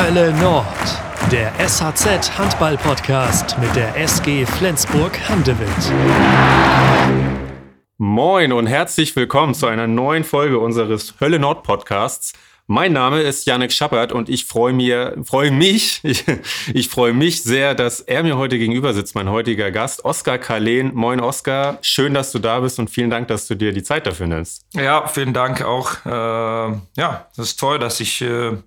Hölle Nord, der SHZ Handball Podcast mit der SG Flensburg Handewitt. Moin und herzlich willkommen zu einer neuen Folge unseres Hölle Nord Podcasts. Mein Name ist Janek Schappert und ich freue mir, freue mich, ich, ich freue mich sehr, dass er mir heute gegenüber sitzt, mein heutiger Gast, Oskar Kalen. Moin Oskar, schön, dass du da bist und vielen Dank, dass du dir die Zeit dafür nimmst. Ja, vielen Dank auch. Äh, ja, das ist toll, dass ich äh,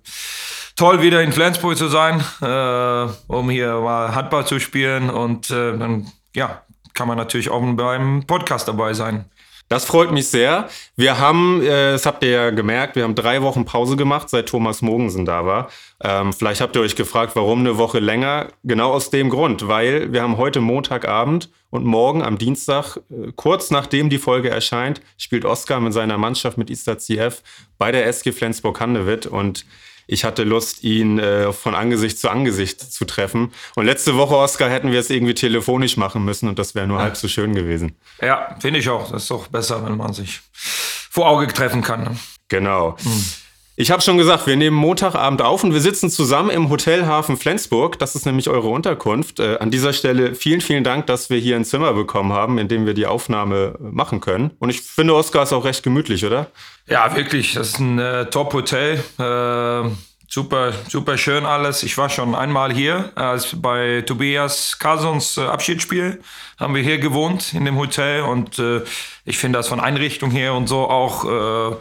toll wieder in Flensburg zu sein, äh, um hier mal Handball zu spielen und äh, dann ja kann man natürlich auch beim Podcast dabei sein. Das freut mich sehr. Wir haben, äh, das habt ihr ja gemerkt, wir haben drei Wochen Pause gemacht, seit Thomas Mogensen da war. Ähm, vielleicht habt ihr euch gefragt, warum eine Woche länger? Genau aus dem Grund, weil wir haben heute Montagabend und morgen am Dienstag, äh, kurz nachdem die Folge erscheint, spielt Oskar mit seiner Mannschaft mit Istat CF bei der SG Flensburg-Handewitt und ich hatte Lust, ihn äh, von Angesicht zu Angesicht zu treffen. Und letzte Woche, Oskar, hätten wir es irgendwie telefonisch machen müssen und das wäre nur ja. halb so schön gewesen. Ja, finde ich auch. Das ist doch besser, wenn man sich vor Auge treffen kann. Ne? Genau. Hm. Ich habe schon gesagt, wir nehmen Montagabend auf und wir sitzen zusammen im Hotelhafen Flensburg. Das ist nämlich eure Unterkunft. Äh, an dieser Stelle vielen, vielen Dank, dass wir hier ein Zimmer bekommen haben, in dem wir die Aufnahme machen können. Und ich finde, Oskar ist auch recht gemütlich, oder? Ja, wirklich. Das ist ein äh, Top-Hotel. Äh, super, super schön alles. Ich war schon einmal hier, als bei Tobias Carlsons äh, Abschiedsspiel haben wir hier gewohnt in dem Hotel und äh, ich finde das von Einrichtung her und so auch äh,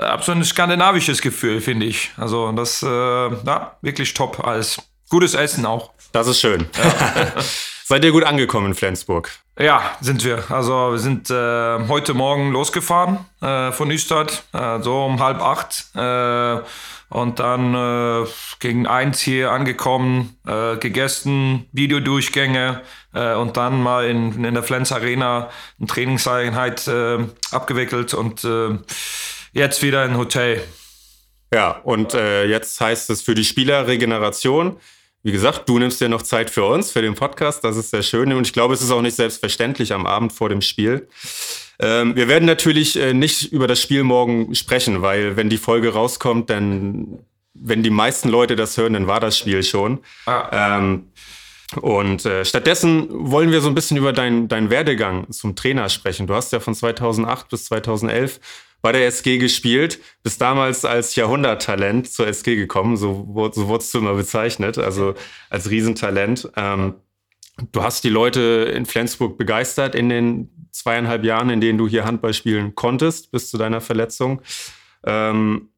habe so ein skandinavisches Gefühl, finde ich. Also das, äh, ja, wirklich top als gutes Essen auch. Das ist schön. Ja. Seid ihr gut angekommen in Flensburg? Ja, sind wir. Also wir sind äh, heute Morgen losgefahren äh, von Nüstadt, äh, so um halb acht. Äh, und dann äh, gegen eins hier angekommen, äh, gegessen, Videodurchgänge äh, und dann mal in, in der Flens Arena eine Trainingseinheit äh, abgewickelt und äh, jetzt wieder ein Hotel. Ja, und äh, jetzt heißt es für die Spieler Regeneration. Wie gesagt, du nimmst dir noch Zeit für uns, für den Podcast. Das ist sehr schön. Und ich glaube, es ist auch nicht selbstverständlich am Abend vor dem Spiel. Ähm, wir werden natürlich äh, nicht über das Spiel morgen sprechen, weil wenn die Folge rauskommt, dann, wenn die meisten Leute das hören, dann war das Spiel schon. Ah. Ähm, und äh, stattdessen wollen wir so ein bisschen über deinen dein Werdegang zum Trainer sprechen. Du hast ja von 2008 bis 2011 bei der SG gespielt, bist damals als Jahrhunderttalent zur SG gekommen, so, so wurdest du immer bezeichnet, also als Riesentalent. Ähm, du hast die Leute in Flensburg begeistert in den zweieinhalb Jahren, in denen du hier Handball spielen konntest, bis zu deiner Verletzung. Ähm,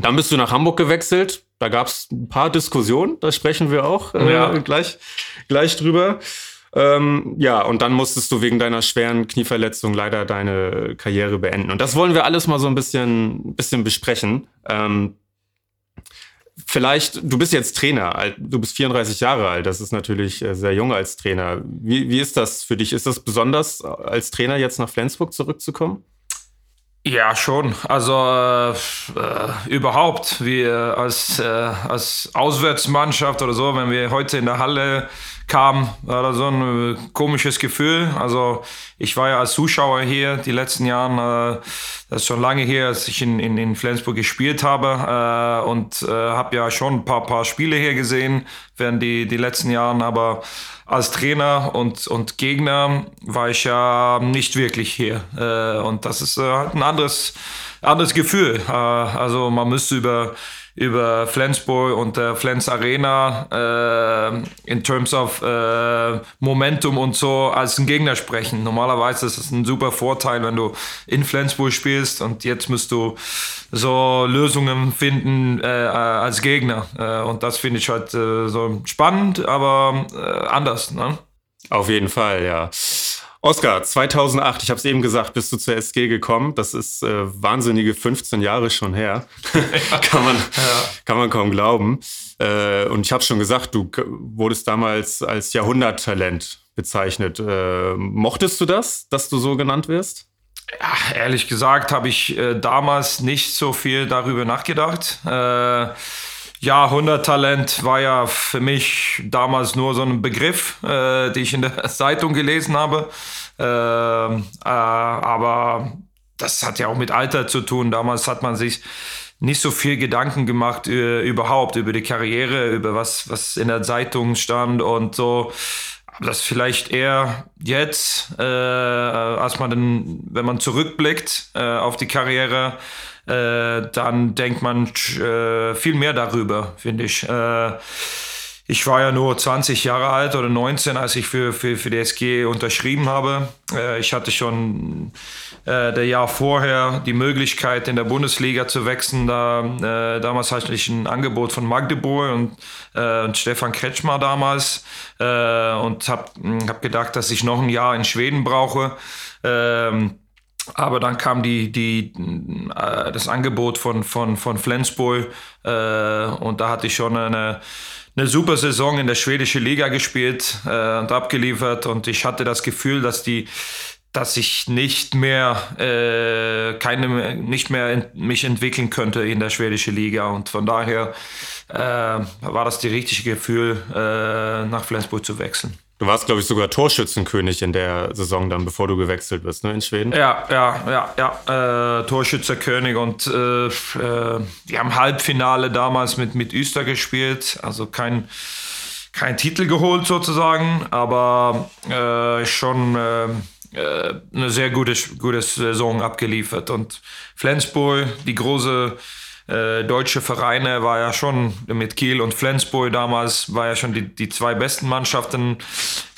dann bist du nach Hamburg gewechselt. Da gab es ein paar Diskussionen, da sprechen wir auch äh, ja. gleich, gleich drüber. Ähm, ja, und dann musstest du wegen deiner schweren Knieverletzung leider deine Karriere beenden. Und das wollen wir alles mal so ein bisschen, bisschen besprechen. Ähm, vielleicht, du bist jetzt Trainer, du bist 34 Jahre alt, das ist natürlich äh, sehr jung als Trainer. Wie, wie ist das für dich? Ist das besonders, als Trainer jetzt nach Flensburg zurückzukommen? Ja, schon. Also äh, äh, überhaupt, wir als, äh, als Auswärtsmannschaft oder so, wenn wir heute in der Halle kamen, war das so ein äh, komisches Gefühl. Also ich war ja als Zuschauer hier die letzten Jahre, äh, das ist schon lange her, als ich in, in, in Flensburg gespielt habe äh, und habe ja schon ein paar, paar Spiele hier gesehen während die, die letzten Jahren, aber als Trainer und, und Gegner war ich ja nicht wirklich hier. Und das ist halt ein anderes, anderes Gefühl. Also man müsste über über Flensburg und der Flens Arena äh, in terms of äh, Momentum und so als ein Gegner sprechen. Normalerweise ist es ein super Vorteil, wenn du in Flensburg spielst und jetzt musst du so Lösungen finden äh, als Gegner. Äh, und das finde ich halt äh, so spannend, aber äh, anders. Ne? Auf jeden Fall, ja. Oskar, 2008, ich habe es eben gesagt, bist du zur SG gekommen. Das ist äh, wahnsinnige 15 Jahre schon her. kann, man, ja. kann man kaum glauben. Äh, und ich habe schon gesagt, du wurdest damals als Jahrhunderttalent bezeichnet. Äh, mochtest du das, dass du so genannt wirst? Ja, ehrlich gesagt habe ich äh, damals nicht so viel darüber nachgedacht. Äh, Jahrhunderttalent war ja für mich damals nur so ein Begriff, äh, den ich in der Zeitung gelesen habe. Äh, äh, aber das hat ja auch mit Alter zu tun. Damals hat man sich nicht so viel Gedanken gemacht äh, überhaupt über die Karriere, über was, was in der Zeitung stand und so. Aber das vielleicht eher jetzt, äh, als man dann, wenn man zurückblickt äh, auf die Karriere, äh, dann denkt man äh, viel mehr darüber, finde ich. Äh, ich war ja nur 20 Jahre alt oder 19, als ich für, für, für die SG unterschrieben habe. Äh, ich hatte schon äh, der Jahr vorher die Möglichkeit, in der Bundesliga zu wechseln. Da, äh, damals hatte ich ein Angebot von Magdeburg und, äh, und Stefan Kretschmer damals äh, und habe hab gedacht, dass ich noch ein Jahr in Schweden brauche. Ähm, aber dann kam die, die, äh, das Angebot von, von, von Flensburg äh, und da hatte ich schon eine, eine super Saison in der schwedischen Liga gespielt äh, und abgeliefert. Und ich hatte das Gefühl, dass die dass ich nicht mehr äh, keine nicht mehr mich entwickeln könnte in der schwedischen Liga und von daher äh, war das die richtige Gefühl äh, nach Flensburg zu wechseln. Du warst, glaube ich, sogar Torschützenkönig in der Saison dann, bevor du gewechselt bist, ne, in Schweden? Ja, ja, ja, ja. Äh, Torschützenkönig und äh, äh, wir haben Halbfinale damals mit, mit Öster gespielt, also kein, kein Titel geholt sozusagen, aber äh, schon äh, eine sehr gute, gute Saison abgeliefert. Und Flensburg, die große äh, deutsche Vereine war ja schon mit Kiel und Flensburg damals war ja schon die, die zwei besten Mannschaften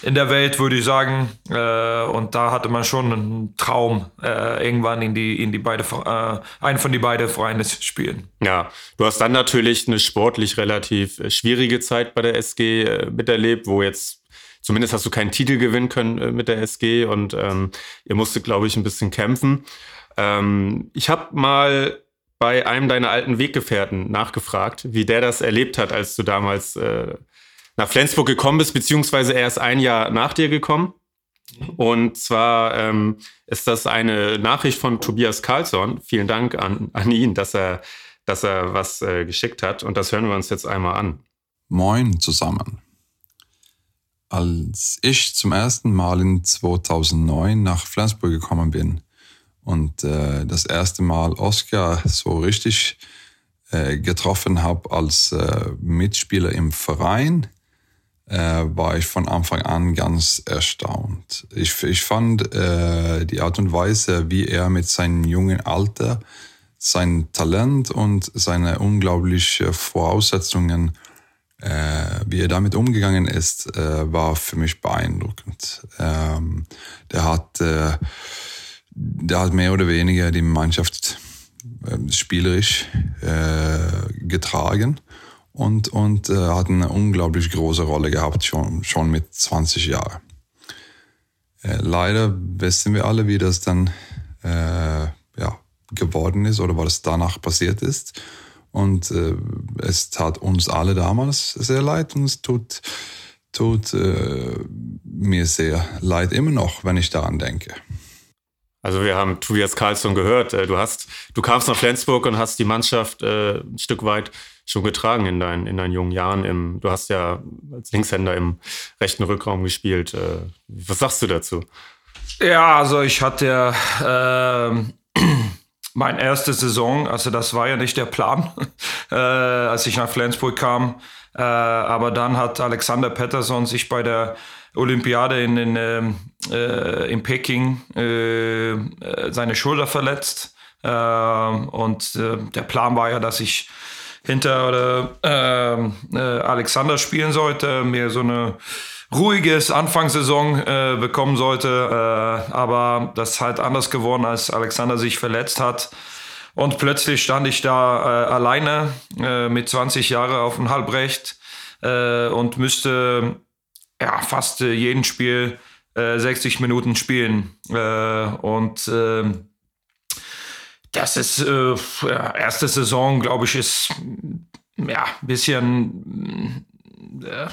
in der Welt, würde ich sagen. Äh, und da hatte man schon einen Traum, äh, irgendwann in die, in die beide, äh, einen von die beiden Vereine zu spielen. Ja, du hast dann natürlich eine sportlich relativ äh, schwierige Zeit bei der SG äh, miterlebt, wo jetzt zumindest hast du keinen Titel gewinnen können mit der SG und ähm, ihr musstet, glaube ich, ein bisschen kämpfen. Ähm, ich habe mal bei einem deiner alten Weggefährten nachgefragt, wie der das erlebt hat, als du damals äh, nach Flensburg gekommen bist, beziehungsweise er ist ein Jahr nach dir gekommen. Und zwar ähm, ist das eine Nachricht von Tobias Karlsson. Vielen Dank an, an ihn, dass er, dass er was äh, geschickt hat. Und das hören wir uns jetzt einmal an. Moin zusammen. Als ich zum ersten Mal in 2009 nach Flensburg gekommen bin, und äh, das erste Mal Oscar so richtig äh, getroffen habe als äh, Mitspieler im Verein, äh, war ich von Anfang an ganz erstaunt. Ich, ich fand äh, die Art und Weise, wie er mit seinem jungen Alter sein Talent und seine unglaublichen Voraussetzungen, äh, wie er damit umgegangen ist, äh, war für mich beeindruckend. Ähm, der hat äh, der hat mehr oder weniger die Mannschaft äh, spielerisch äh, getragen und, und äh, hat eine unglaublich große Rolle gehabt, schon, schon mit 20 Jahren. Äh, leider wissen wir alle, wie das dann äh, ja, geworden ist oder was danach passiert ist. Und äh, es tat uns alle damals sehr leid und es tut, tut mir sehr leid immer noch, wenn ich daran denke. Also wir haben Tobias Karlsson gehört. Äh, du hast, du kamst nach Flensburg und hast die Mannschaft äh, ein Stück weit schon getragen in deinen, in deinen jungen Jahren. Im, du hast ja als Linkshänder im rechten Rückraum gespielt. Äh, was sagst du dazu? Ja, also ich hatte ja äh, meine erste Saison, also das war ja nicht der Plan, äh, als ich nach Flensburg kam. Äh, aber dann hat Alexander Pettersson sich bei der Olympiade in, in, ähm, äh, in Peking äh, äh, seine Schulter verletzt. Äh, und äh, der Plan war ja, dass ich hinter ähm, äh, Alexander spielen sollte, mir so eine ruhiges Anfangssaison äh, bekommen sollte. Äh, aber das ist halt anders geworden, als Alexander sich verletzt hat. Und plötzlich stand ich da äh, alleine äh, mit 20 Jahren auf dem Halbrecht äh, und müsste ja, fast äh, jeden Spiel äh, 60 Minuten spielen. Äh, und ähm, das ist äh, ja, erste Saison, glaube ich, ist ja ein bisschen. Äh,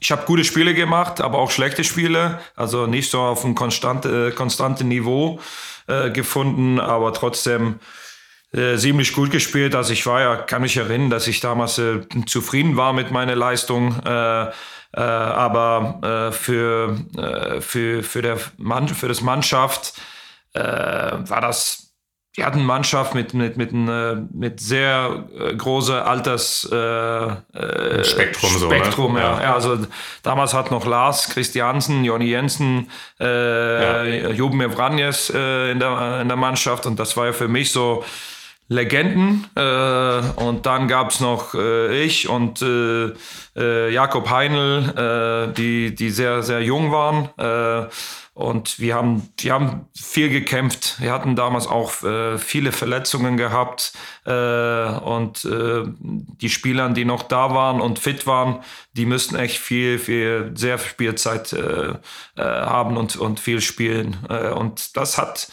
ich habe gute Spiele gemacht, aber auch schlechte Spiele. Also nicht so auf einem konstante, äh, konstanten Niveau gefunden, aber trotzdem äh, ziemlich gut gespielt. Also ich war ja, kann mich erinnern, dass ich damals äh, zufrieden war mit meiner Leistung. Äh, äh, aber äh, für, äh, für, für, der Mann, für das Mannschaft war das wir hatten eine Mannschaft mit, mit, mit, mit sehr äh, großer Alters äh, Spektrum. Spektrum, so, ne? ja. ja. Also damals hat noch Lars Christiansen, Jonny Jensen, äh, ja. Joben Evranjes äh, in, der, in der Mannschaft und das war ja für mich so Legenden. Äh, und dann gab es noch äh, ich und äh, äh Jakob Heinl, äh, die, die sehr, sehr jung waren. Äh, und wir haben, wir haben viel gekämpft. Wir hatten damals auch viele Verletzungen gehabt. und die Spieler, die noch da waren und fit waren, die müssten echt viel, viel, sehr viel Spielzeit haben und, und viel spielen. und das hat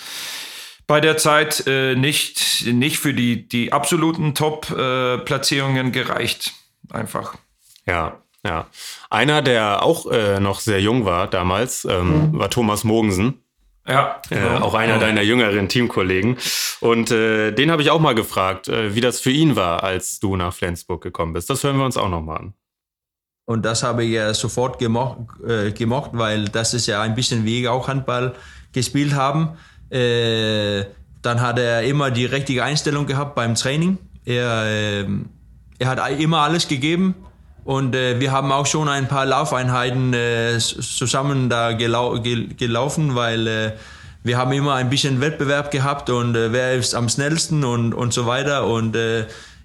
bei der Zeit äh, nicht, nicht für die, die absoluten Top-Platzierungen äh, gereicht. Einfach. Ja, ja. Einer, der auch äh, noch sehr jung war damals, ähm, mhm. war Thomas Mogensen. Ja. Äh, genau. auch einer deiner jüngeren Teamkollegen. Und äh, den habe ich auch mal gefragt, äh, wie das für ihn war, als du nach Flensburg gekommen bist. Das hören wir uns auch nochmal an. Und das habe ich ja sofort gemocht, äh, gemocht, weil das ist ja ein bisschen wie ich auch Handball gespielt haben. Äh, dann hat er immer die richtige Einstellung gehabt beim Training. Er, äh, er hat immer alles gegeben. Und äh, wir haben auch schon ein paar Laufeinheiten äh, zusammen da gelau gel gelaufen, weil äh, wir haben immer ein bisschen Wettbewerb gehabt und wer ist am schnellsten und, und so weiter. Und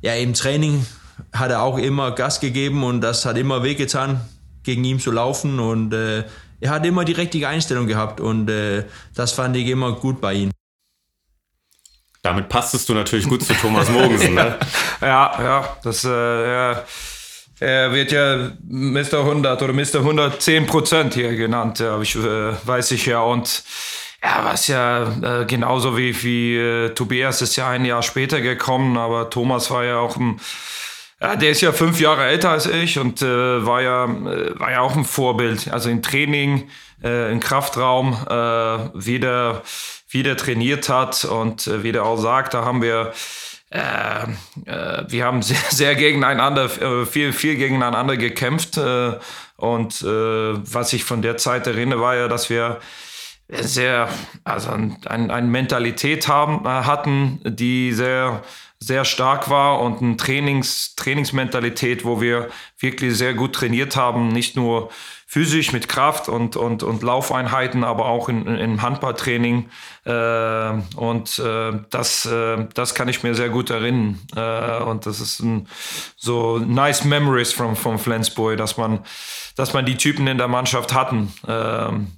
ja, im Training hat er auch immer Gas gegeben und das hat immer wehgetan, gegen ihn zu laufen. Und äh, er hat immer die richtige Einstellung gehabt und äh, das fand ich immer gut bei ihm. Damit passtest du natürlich gut zu Thomas Mogensen, ne? ja, ja, das, äh, er, er wird ja Mr. 100 oder Mr. 110 Prozent hier genannt, ja, ich, äh, weiß ich ja. Und ja, was ja äh, genauso wie, wie äh, Tobias ist ja ein Jahr später gekommen, aber Thomas war ja auch ein ja, der ist ja fünf Jahre älter als ich und äh, war, ja, äh, war ja auch ein Vorbild. Also im Training, äh, im Kraftraum, äh, wie, der, wie der trainiert hat und äh, wie der auch sagt, da haben wir, äh, wir haben sehr, sehr gegeneinander, viel, viel gegeneinander gekämpft. Und was ich von der Zeit erinnere, war ja, dass wir sehr, also eine ein, ein Mentalität haben, hatten, die sehr sehr stark war und eine Trainings, Trainingsmentalität, wo wir wirklich sehr gut trainiert haben, nicht nur physisch mit Kraft und, und, und Laufeinheiten, aber auch in, im Handballtraining. Äh, und äh, das, äh, das kann ich mir sehr gut erinnern. Äh, und das ist ein, so nice memories from, from Flensburg, dass man, dass man die Typen in der Mannschaft hatten. Ähm,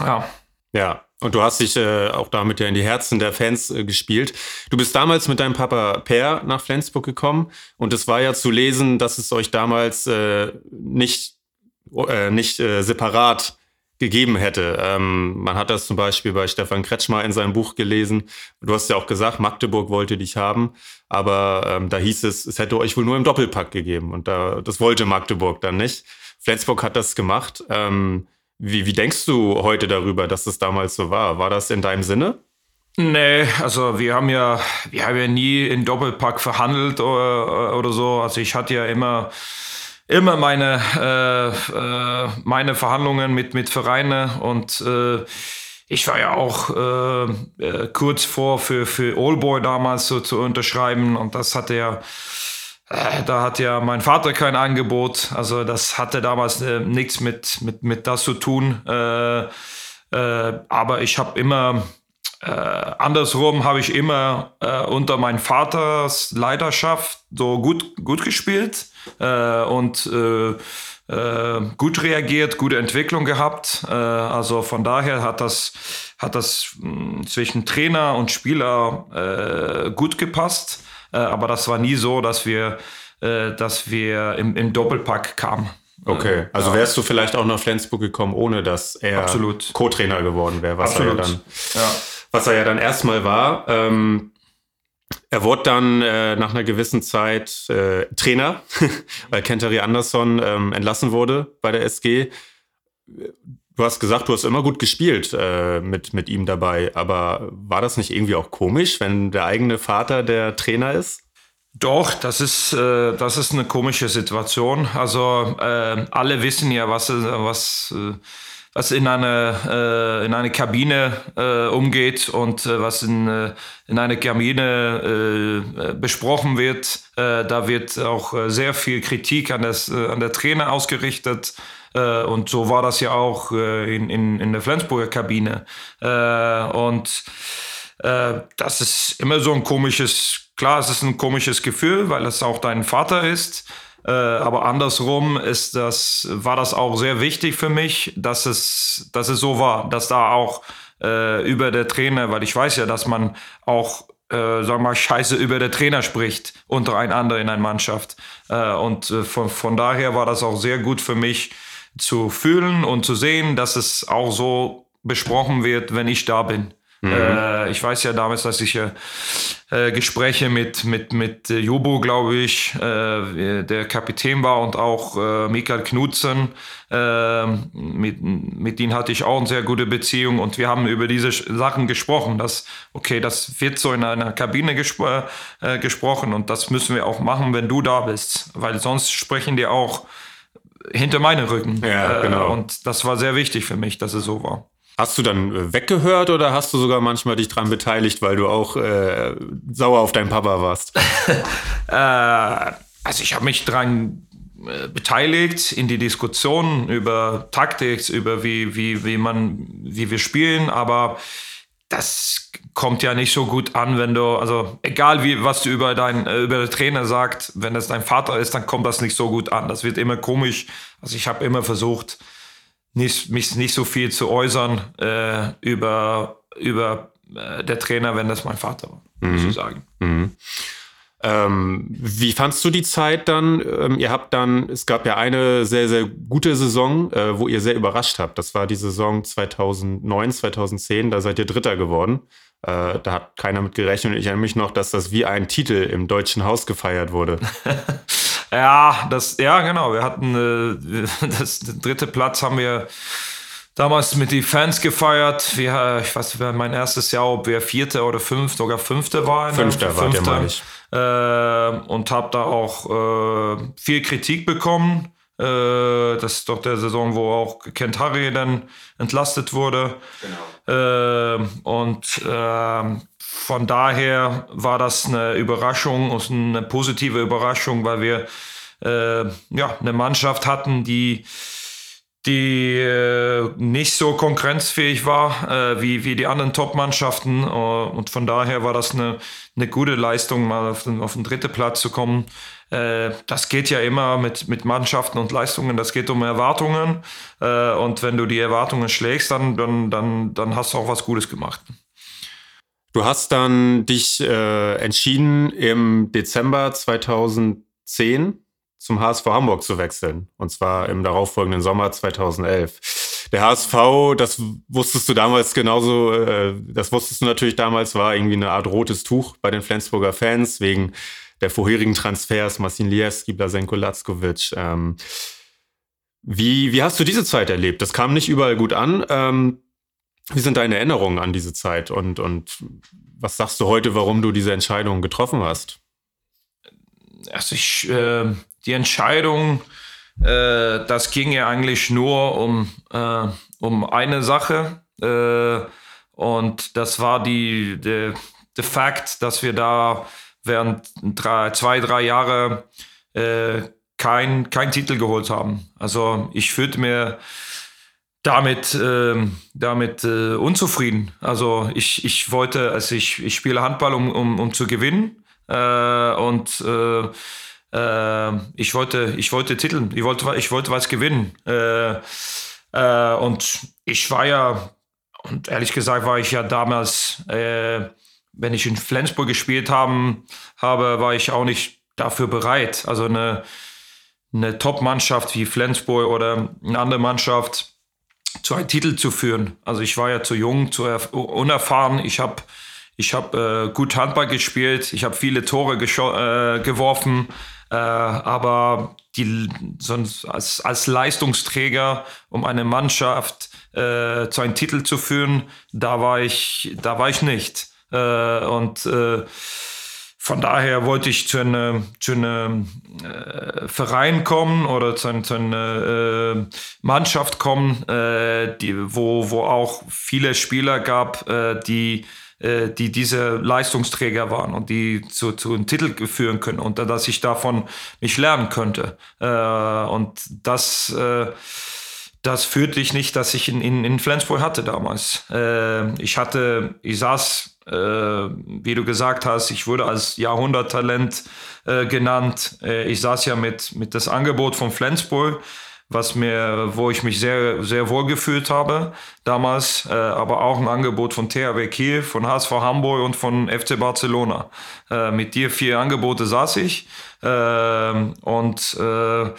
ja. Ja, und du hast dich äh, auch damit ja in die Herzen der Fans äh, gespielt. Du bist damals mit deinem Papa Per nach Flensburg gekommen und es war ja zu lesen, dass es euch damals äh, nicht, äh, nicht äh, separat gegeben hätte. Ähm, man hat das zum Beispiel bei Stefan Kretschmer in seinem Buch gelesen. Du hast ja auch gesagt, Magdeburg wollte dich haben, aber ähm, da hieß es, es hätte euch wohl nur im Doppelpack gegeben und da, das wollte Magdeburg dann nicht. Flensburg hat das gemacht. Ähm, wie, wie denkst du heute darüber, dass es damals so war? War das in deinem Sinne? Nee, also wir haben ja, wir haben ja nie in Doppelpack verhandelt oder, oder so. Also ich hatte ja immer, immer meine, äh, äh, meine Verhandlungen mit, mit Vereinen und äh, ich war ja auch äh, äh, kurz vor für, für Allboy damals so zu unterschreiben und das hatte ja äh, da hat ja mein Vater kein Angebot. Also das hatte damals äh, nichts mit, mit, mit das zu tun. Äh, äh, aber ich habe immer, äh, andersrum habe ich immer äh, unter meinem Vaters Leidenschaft so gut, gut gespielt und gut reagiert, gute Entwicklung gehabt. also von daher hat das, hat das mh, hm, zwischen Trainer und Spieler gut gepasst. Äh, aber das war nie so, dass wir, äh, dass wir im, im Doppelpack kamen. Okay, äh, also wärst du vielleicht auch nach Flensburg gekommen, ohne dass er Co-Trainer geworden wäre, was Absolut. er ja dann, ja. was er ja dann erstmal war. Ähm, er wurde dann äh, nach einer gewissen Zeit äh, Trainer, weil Kentari Andersson ähm, entlassen wurde bei der SG. Du hast gesagt, du hast immer gut gespielt äh, mit, mit ihm dabei, aber war das nicht irgendwie auch komisch, wenn der eigene Vater der Trainer ist? Doch, das ist, äh, das ist eine komische Situation. Also äh, alle wissen ja, was, was, äh, was in eine, äh, in eine Kabine äh, umgeht und äh, was in, äh, in einer Kabine äh, besprochen wird. Äh, da wird auch sehr viel Kritik an, das, an der Trainer ausgerichtet. Und so war das ja auch in, in, in der Flensburger Kabine. und das ist immer so ein komisches, klar, es ist ein komisches Gefühl, weil es auch dein Vater ist. Äh, aber andersrum ist das, war das auch sehr wichtig für mich, dass es, dass es so war, dass da auch äh, über der Trainer, weil ich weiß ja, dass man auch äh, sagen wir mal, scheiße über der Trainer spricht untereinander in einer Mannschaft. Äh, und äh, von, von daher war das auch sehr gut für mich zu fühlen und zu sehen, dass es auch so besprochen wird, wenn ich da bin. Mhm. Äh, ich weiß ja damals, dass ich äh, Gespräche mit, mit, mit Jobo, glaube ich, äh, der Kapitän war und auch äh, Mikael Knudsen. Ähm, mit, mit denen hatte ich auch eine sehr gute Beziehung und wir haben über diese Sachen gesprochen, dass, okay, das wird so in einer Kabine gespro äh, gesprochen und das müssen wir auch machen, wenn du da bist, weil sonst sprechen die auch hinter meinen Rücken. Ja, genau. Äh, und das war sehr wichtig für mich, dass es so war. Hast du dann äh, weggehört oder hast du sogar manchmal dich dran beteiligt, weil du auch äh, sauer auf deinen Papa warst? äh, also ich habe mich dran äh, beteiligt in die Diskussion über Taktik, über wie, wie, wie man, wie wir spielen, aber das kommt ja nicht so gut an, wenn du, also egal wie, was du über deinen, äh, über den Trainer sagst, wenn es dein Vater ist, dann kommt das nicht so gut an. Das wird immer komisch. Also ich habe immer versucht, nicht, mich nicht so viel zu äußern äh, über, über äh, der Trainer, wenn das mein Vater war, mhm. muss ich sagen. Mhm. Ähm, wie fandst du die Zeit dann? Ähm, ihr habt dann, es gab ja eine sehr, sehr gute Saison, äh, wo ihr sehr überrascht habt. Das war die Saison 2009, 2010, da seid ihr Dritter geworden. Äh, da hat keiner mit gerechnet. Ich erinnere mich noch, dass das wie ein Titel im Deutschen Haus gefeiert wurde. Ja, das, ja, genau. Wir hatten äh, das dritte Platz haben wir damals mit den Fans gefeiert. Wir, ich weiß nicht, mein erstes Jahr, ob wir Vierte oder Fünfte, sogar Fünfte waren. Fünfter, Fünfter war der, ich. Äh, und habe da auch äh, viel Kritik bekommen. Äh, das ist doch der Saison, wo auch Kent Harry dann entlastet wurde. Genau. Äh, und äh, von daher war das eine Überraschung und eine positive Überraschung, weil wir äh, ja, eine Mannschaft hatten, die, die äh, nicht so konkurrenzfähig war äh, wie, wie die anderen Top-Mannschaften. Äh, und von daher war das eine, eine gute Leistung, mal auf den, auf den dritten Platz zu kommen. Äh, das geht ja immer mit, mit Mannschaften und Leistungen, das geht um Erwartungen. Äh, und wenn du die Erwartungen schlägst, dann, dann, dann, dann hast du auch was Gutes gemacht. Du hast dann dich entschieden, im Dezember 2010 zum HSV Hamburg zu wechseln. Und zwar im darauffolgenden Sommer 2011. Der HSV, das wusstest du damals genauso, äh, das wusstest du natürlich damals, war irgendwie eine Art rotes Tuch bei den Flensburger Fans wegen der vorherigen Transfers, Marcin Liewski, Blasenko Lackovic. Ähm, wie, wie hast du diese Zeit erlebt? Das kam nicht überall gut an. Ähm, wie sind deine Erinnerungen an diese Zeit und, und was sagst du heute, warum du diese Entscheidung getroffen hast? Also ich, äh, die Entscheidung, äh, das ging ja eigentlich nur um, äh, um eine Sache äh, und das war die, der Fakt, dass wir da während drei, zwei, drei Jahre äh, kein, kein Titel geholt haben. Also ich fühlte mir damit, äh, damit äh, unzufrieden. Also ich, ich wollte, also ich, ich spiele Handball, um, um, um zu gewinnen. Äh, und äh, ich wollte, ich wollte Titel, ich wollte, ich wollte was gewinnen. Äh, und ich war ja, und ehrlich gesagt war ich ja damals, wenn ich in Flensburg gespielt haben, habe, war ich auch nicht dafür bereit. Also eine, eine Top-Mannschaft wie Flensburg oder eine andere Mannschaft zu einem Titel zu führen. Also ich war ja zu jung, zu unerfahren. Ich habe ich hab, äh, gut Handball gespielt, ich habe viele Tore äh, geworfen, äh, aber die, sonst als, als Leistungsträger, um eine Mannschaft äh, zu einem Titel zu führen, da war ich, da war ich nicht. Äh, und äh, von daher wollte ich zu einem, zu einem äh, Verein kommen oder zu, zu einer äh, Mannschaft kommen, äh, die, wo, wo auch viele Spieler gab, äh, die, äh, die diese Leistungsträger waren und die zu, zu einem Titel führen können und dass ich davon mich lernen könnte. Äh, und das das führte ich nicht, dass ich in, in, in Flensburg hatte damals. ich hatte, ich saß äh, wie du gesagt hast, ich wurde als Jahrhunderttalent äh, genannt. Äh, ich saß ja mit, mit das Angebot von Flensburg, was mir, wo ich mich sehr, sehr wohl gefühlt habe damals, äh, aber auch ein Angebot von THW Kiel, von HSV Hamburg und von FC Barcelona. Äh, mit dir vier Angebote saß ich ähm, und äh,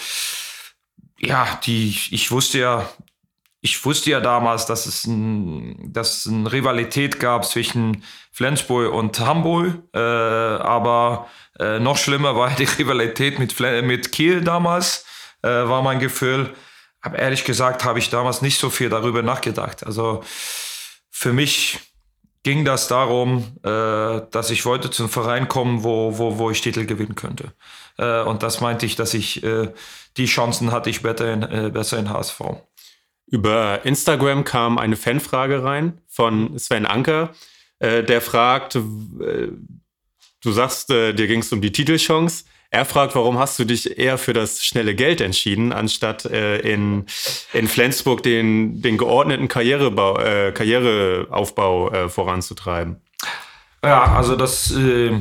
ja, die, ich wusste ja, ich wusste ja damals, dass es, ein, dass es eine Rivalität gab zwischen Flensburg und Hamburg, äh, aber äh, noch schlimmer war die Rivalität mit, mit Kiel damals, äh, war mein Gefühl. Aber ehrlich gesagt habe ich damals nicht so viel darüber nachgedacht. Also für mich ging das darum, äh, dass ich wollte zum Verein kommen, wo, wo, wo ich Titel gewinnen könnte. Äh, und das meinte ich, dass ich äh, die Chancen hatte ich besser in, besser in HSV. Über Instagram kam eine Fanfrage rein von Sven Anker, äh, der fragt, äh, du sagst, äh, dir ging es um die Titelchance. Er fragt, warum hast du dich eher für das schnelle Geld entschieden, anstatt äh, in, in Flensburg den, den geordneten Karrierebau, äh, Karriereaufbau äh, voranzutreiben? Ja, also das, äh,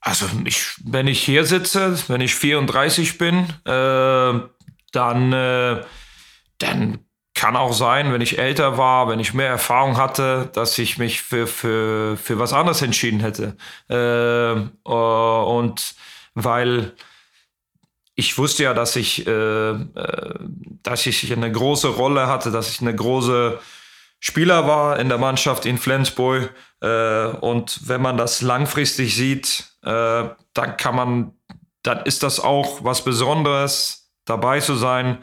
also ich, wenn ich hier sitze, wenn ich 34 bin, äh, dann äh, dann kann auch sein, wenn ich älter war, wenn ich mehr Erfahrung hatte, dass ich mich für, für, für was anderes entschieden hätte. Äh, und weil ich wusste ja, dass ich, äh, äh, dass ich eine große Rolle hatte, dass ich eine große Spieler war in der Mannschaft in Flensburg. Äh, und wenn man das langfristig sieht, äh, dann kann man, dann ist das auch was Besonderes, dabei zu sein,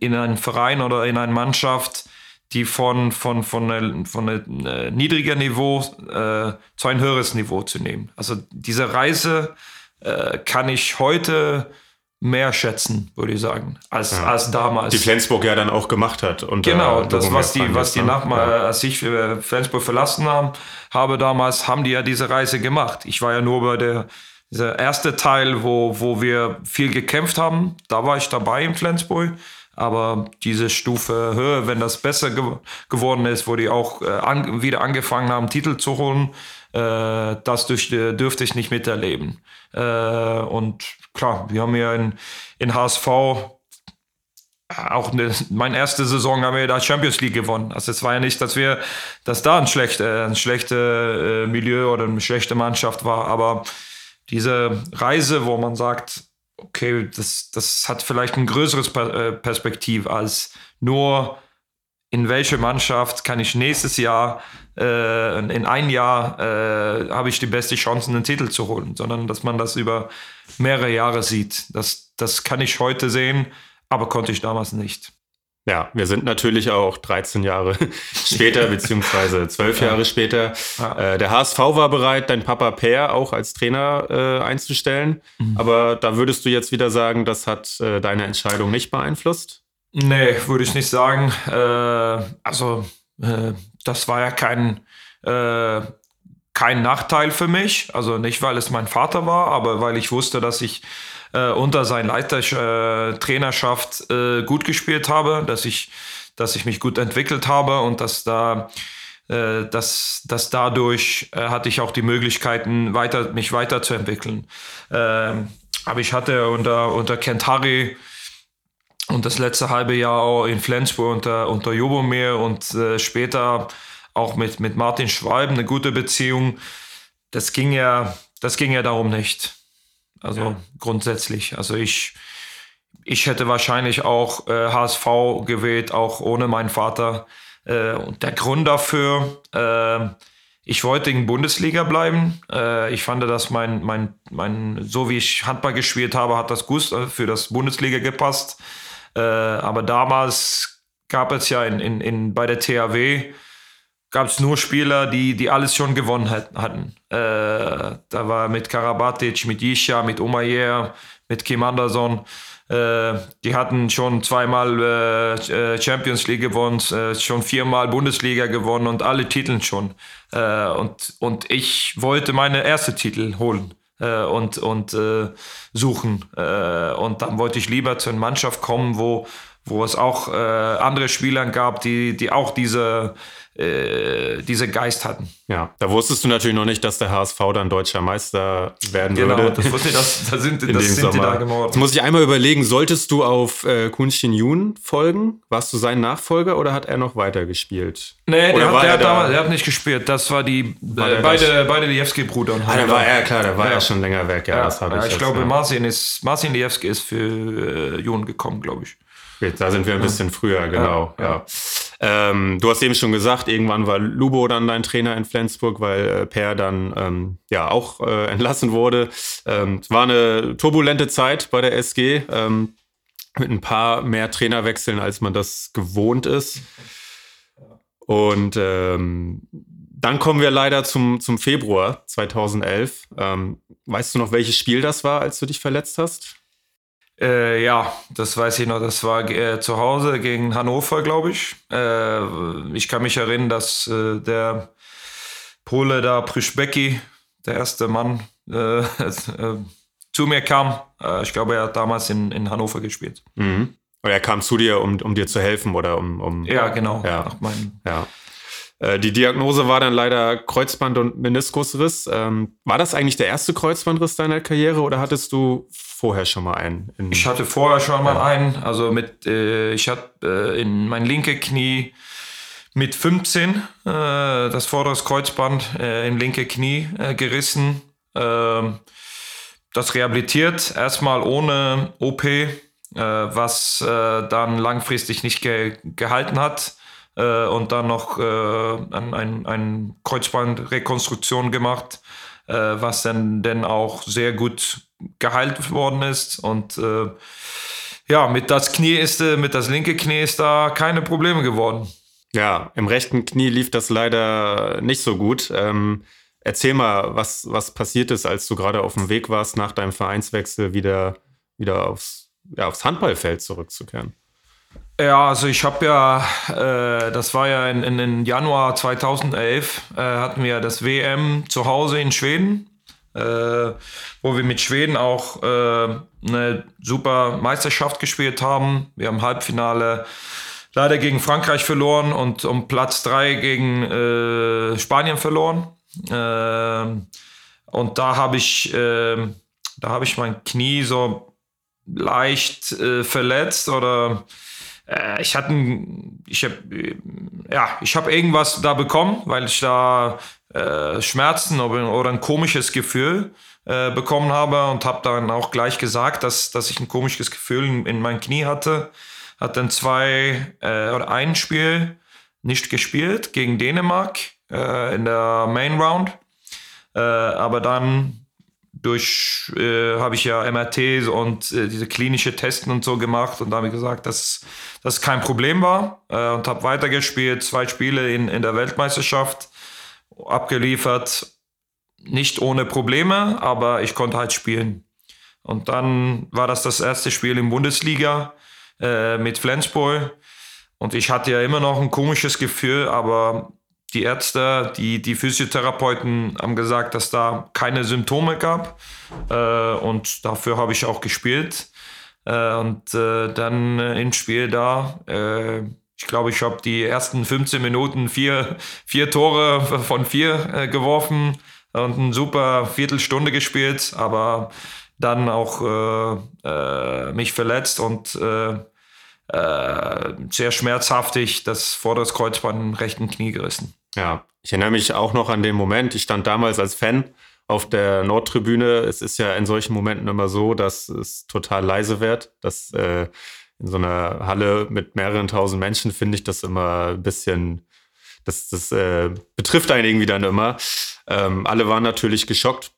in einen Verein oder in eine Mannschaft, die von, von, von, einer, von einem äh, niedriger Niveau äh, zu ein höheres Niveau zu nehmen. Also diese Reise äh, kann ich heute mehr schätzen, würde ich sagen, als, ja. als damals. Die Flensburg ja dann auch gemacht hat. Und, genau, das, was die, was die nach ja. als ich Flensburg verlassen haben, habe damals, haben die ja diese Reise gemacht. Ich war ja nur bei der dieser erste Teil, wo, wo wir viel gekämpft haben, da war ich dabei in Flensburg. Aber diese Stufe höher, wenn das besser ge geworden ist, wo die auch äh, an wieder angefangen haben, Titel zu holen, äh, das durch, äh, dürfte ich nicht miterleben. Äh, und klar, wir haben ja in, in HSV auch eine, meine erste Saison haben wir da Champions League gewonnen. Also es war ja nicht, dass wir, dass da ein schlechter, ein schlechte äh, Milieu oder eine schlechte Mannschaft war, aber diese Reise, wo man sagt, okay, das, das hat vielleicht ein größeres äh, Perspektiv als nur, in welche Mannschaft kann ich nächstes Jahr, äh, in ein Jahr, äh, habe ich die beste Chance, einen Titel zu holen, sondern dass man das über mehrere Jahre sieht. Das, das kann ich heute sehen, aber konnte ich damals nicht. Ja, wir sind natürlich auch 13 Jahre später, beziehungsweise 12 ja. Jahre später. Ja. Äh, der HSV war bereit, dein Papa Per auch als Trainer äh, einzustellen. Mhm. Aber da würdest du jetzt wieder sagen, das hat äh, deine Entscheidung nicht beeinflusst? Nee, würde ich nicht sagen. Äh, also, äh, das war ja kein, äh, kein Nachteil für mich. Also nicht, weil es mein Vater war, aber weil ich wusste, dass ich äh, unter seiner Leiter, äh, äh, gut gespielt habe, dass ich, dass ich mich gut entwickelt habe und dass da äh, dass, dass dadurch äh, hatte ich auch die Möglichkeiten, weiter, mich weiterzuentwickeln. Ähm, aber ich hatte unter, unter Kent Harry und das letzte halbe Jahr auch in Flensburg unter, unter Jobomir und äh, später auch mit, mit Martin Schwalb eine gute Beziehung. Das ging ja, das ging ja darum nicht. Also ja. grundsätzlich. Also ich, ich hätte wahrscheinlich auch äh, HSV gewählt, auch ohne meinen Vater. Äh, und der Grund dafür, äh, ich wollte in Bundesliga bleiben. Äh, ich fand, dass mein, mein, mein, so wie ich Handball gespielt habe, hat das gut äh, für das Bundesliga gepasst. Äh, aber damals gab es ja in, in, in, bei der THW gab es nur Spieler, die, die alles schon gewonnen hat, hatten. Äh, da war mit Karabatic, mit Isha, mit Omayer, mit Kim Anderson. Äh, die hatten schon zweimal äh, äh Champions League gewonnen, schon viermal Bundesliga gewonnen und alle Titel schon. Und, und ich wollte meine erste Titel holen und, und suchen. und dann wollte ich lieber zu einer Mannschaft kommen, wo, wo es auch andere Spieler gab, die, die auch diese äh, diese Geist hatten. Ja, da wusstest du natürlich noch nicht, dass der HSV dann deutscher Meister werden genau, würde. Genau, das wusste ich, das, da sind, das sind die da geworden. Jetzt muss ich einmal überlegen, solltest du auf äh, Kunshin Jun folgen? Warst du sein Nachfolger oder hat er noch weiter gespielt? Nee, der hat, der, hat damals, der hat nicht gespielt. Das war die war äh, beide, beide Liewski-Brüder. Ah, da war er, klar, der war ja, ja schon länger weg. Ja, ja das habe ich. Ich glaube, ja. Marcin, ist, Marcin Liewski ist für äh, Jun gekommen, glaube ich. Okay, da sind wir ein bisschen früher, genau. ja. Ähm, du hast eben schon gesagt, irgendwann war Lubo dann dein Trainer in Flensburg, weil äh, Per dann ähm, ja auch äh, entlassen wurde. Ähm, es war eine turbulente Zeit bei der SG ähm, mit ein paar mehr Trainerwechseln, als man das gewohnt ist. Und ähm, dann kommen wir leider zum, zum Februar 2011. Ähm, weißt du noch, welches Spiel das war, als du dich verletzt hast? Äh, ja, das weiß ich noch. Das war äh, zu Hause gegen Hannover, glaube ich. Äh, ich kann mich erinnern, dass äh, der Pole da, Pryszbecki, der erste Mann, äh, äh, zu mir kam. ich glaube, er hat damals in, in Hannover gespielt. Mhm. Und er kam zu dir, um, um dir zu helfen oder um. um ja, genau. Ja. ja. Die Diagnose war dann leider Kreuzband- und Meniskusriss. Ähm, war das eigentlich der erste Kreuzbandriss deiner Karriere oder hattest du vorher schon mal einen? ich hatte vorher schon mal einen. Also mit, äh, ich hatte äh, in mein linke Knie mit 15 äh, das vordere Kreuzband äh, im linke Knie äh, gerissen. Ähm, das rehabilitiert, erstmal ohne OP, äh, was dann langfristig nicht ge gehalten hat. und dann noch eine ein, ein Kreuzbandrekonstruktion gemacht, was dann, dann auch sehr gut geheilt worden ist. Und äh, ja, mit das Knie ist, äh, mit das linke Knie ist da keine Probleme geworden. Ja, im rechten Knie lief das leider nicht so gut. Ähm, erzähl mal, was, was passiert ist, als du gerade auf dem Weg warst, nach deinem Vereinswechsel wieder, wieder aufs, ja, aufs Handballfeld zurückzukehren. Ja, also ich habe ja, äh, das war ja in, in, in Januar 2011, äh, hatten wir das WM zu Hause in Schweden äh, wo wir mit Schweden auch äh, eine super Meisterschaft gespielt haben. Wir haben Halbfinale leider gegen Frankreich verloren und um Platz 3 gegen äh, Spanien verloren. Äh, und da habe ich, äh, da habe ich mein Knie so leicht äh, verletzt oder ich hatte, ich habe, ja, ich habe irgendwas da bekommen, weil ich da äh, Schmerzen oder, oder, ein komisches Gefühl äh, bekommen habe und habe dann auch gleich gesagt, dass, dass ich ein komisches Gefühl in, in mein Knie hatte. Hat dann zwei äh, oder ein Spiel nicht gespielt gegen Dänemark äh, in der Main Round. Äh, aber dann durch äh, habe ich ja MRT und äh, diese klinische Testen und so gemacht und da habe ich gesagt, dass das kein Problem war äh, und habe weitergespielt, zwei Spiele in, in der Weltmeisterschaft abgeliefert, nicht ohne Probleme, aber ich konnte halt spielen. Und dann war das das erste Spiel in Bundesliga äh, mit Flensburg. Und ich hatte ja immer noch ein komisches Gefühl, aber die Ärzte, die, die Physiotherapeuten haben gesagt, dass da keine Symptome gab. Äh, und dafür habe ich auch gespielt. Äh, und äh, dann äh, im Spiel da äh, ich glaube, ich habe die ersten 15 Minuten vier, vier Tore von vier äh, geworfen und eine super Viertelstunde gespielt, aber dann auch mich verletzt und sehr schmerzhaftig das vorderes Kreuzband im rechten Knie gerissen. Ja, ich erinnere mich auch noch an den Moment. Ich stand damals als Fan auf der Nordtribüne. Es ist ja in solchen Momenten immer so, dass es total leise wird, dass äh, in so einer Halle mit mehreren tausend Menschen finde ich das immer ein bisschen, das, das äh, betrifft einen irgendwie dann immer. Ähm, alle waren natürlich geschockt,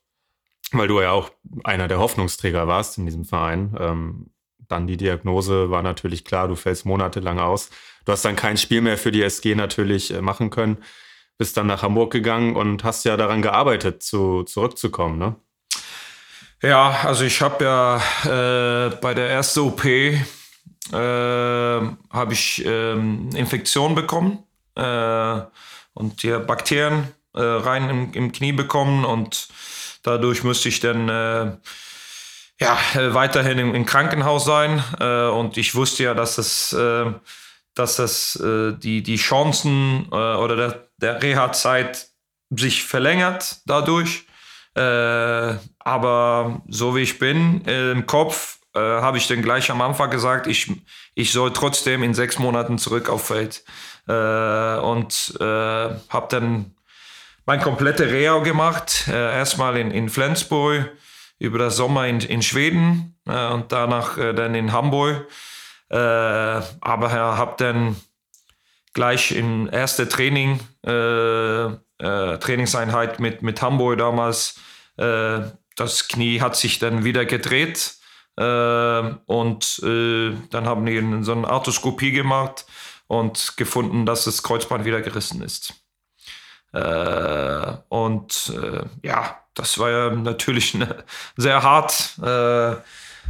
weil du ja auch einer der Hoffnungsträger warst in diesem Verein. Ähm, dann die Diagnose war natürlich klar, du fällst monatelang aus. Du hast dann kein Spiel mehr für die SG natürlich äh, machen können. Bist dann nach Hamburg gegangen und hast ja daran gearbeitet, zu, zurückzukommen, ne? Ja, also ich habe ja äh, bei der ersten OP äh, habe ich ähm, Infektion bekommen äh, und hier Bakterien äh, rein im, im, Knie bekommen und dadurch musste ich dann äh, ja, weiterhin im, im Krankenhaus sein äh, und ich wusste ja, dass das, dass das die, die Chancen oder der, Reha-Zeit sich verlängert dadurch. Äh, aber so wie ich bin äh, im Kopf, äh, habe ich dann gleich am Anfang gesagt, ich, ich soll trotzdem in sechs Monaten zurück auf Feld. Äh, und äh, habe dann mein komplette Reha gemacht. Äh, erstmal in, in Flensburg, über das Sommer in, in Schweden und danach dann in Hamburg. aber habe dann gleich im ersten Training äh, Trainingseinheit mit, mit Hamburg damals. Äh, das Knie hat sich dann wieder gedreht äh, und äh, dann haben die so eine Arthroskopie gemacht und gefunden, dass das Kreuzband wieder gerissen ist. Äh, und äh, ja, das war ja natürlich sehr hart.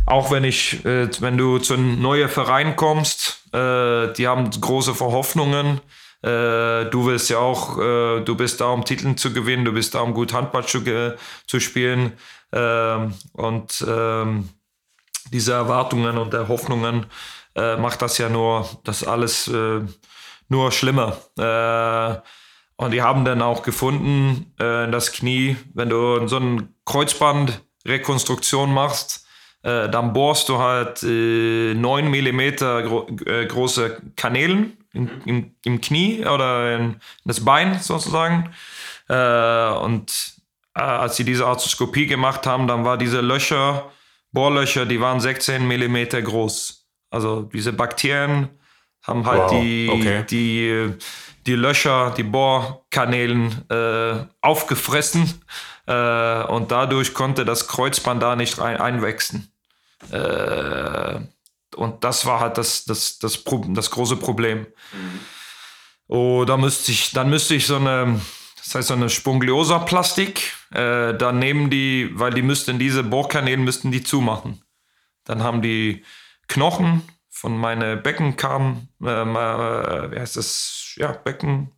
Auch wenn ich, wenn du zu einem neuen Verein kommst, die haben große Verhoffnungen. Äh, du willst ja auch, äh, du bist da, um Titel zu gewinnen, du bist da, um gut Handball zu, zu spielen. Ähm, und ähm, diese Erwartungen und der Hoffnungen äh, macht das ja nur, das alles äh, nur schlimmer. Äh, und die haben dann auch gefunden, äh, das Knie, wenn du so eine Kreuzbandrekonstruktion machst, dann bohrst du halt äh, 9 mm gro große Kanälen im, im, im Knie oder in das Bein sozusagen. Äh, und äh, als sie diese Arthroskopie gemacht haben, dann war diese Löcher, Bohrlöcher, die waren 16 Millimeter groß. Also diese Bakterien haben halt wow, die, okay. die, die Löcher, die Bohrkanälen äh, aufgefressen äh, und dadurch konnte das Kreuzband da nicht rein einwachsen. Äh, und das war halt das, das, das, das große Problem. Mhm. Oh, da müsste ich, dann müsste ich so eine, das heißt so eine Spongliosa-Plastik, äh, dann nehmen die, weil die müssten diese Bohrkanälen müssten die zumachen. Dann haben die Knochen von meinen Beckenkamm, äh, äh, wie heißt das, ja, Becken,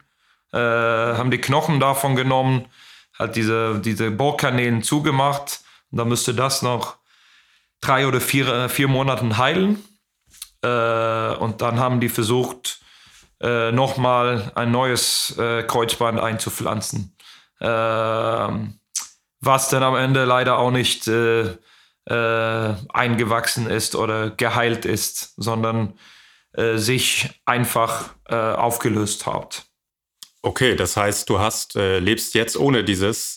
äh, haben die Knochen davon genommen, hat diese, diese Bohrkanälen zugemacht und dann müsste das noch drei oder vier, äh, vier Monaten heilen. Äh, und dann haben die versucht, äh, nochmal ein neues äh, Kreuzband einzupflanzen. Ähm, was dann am Ende leider auch nicht äh, äh, eingewachsen ist oder geheilt ist, sondern sich einfach aufgelöst hat. Okay, das heißt, du hast, lebst jetzt ohne dieses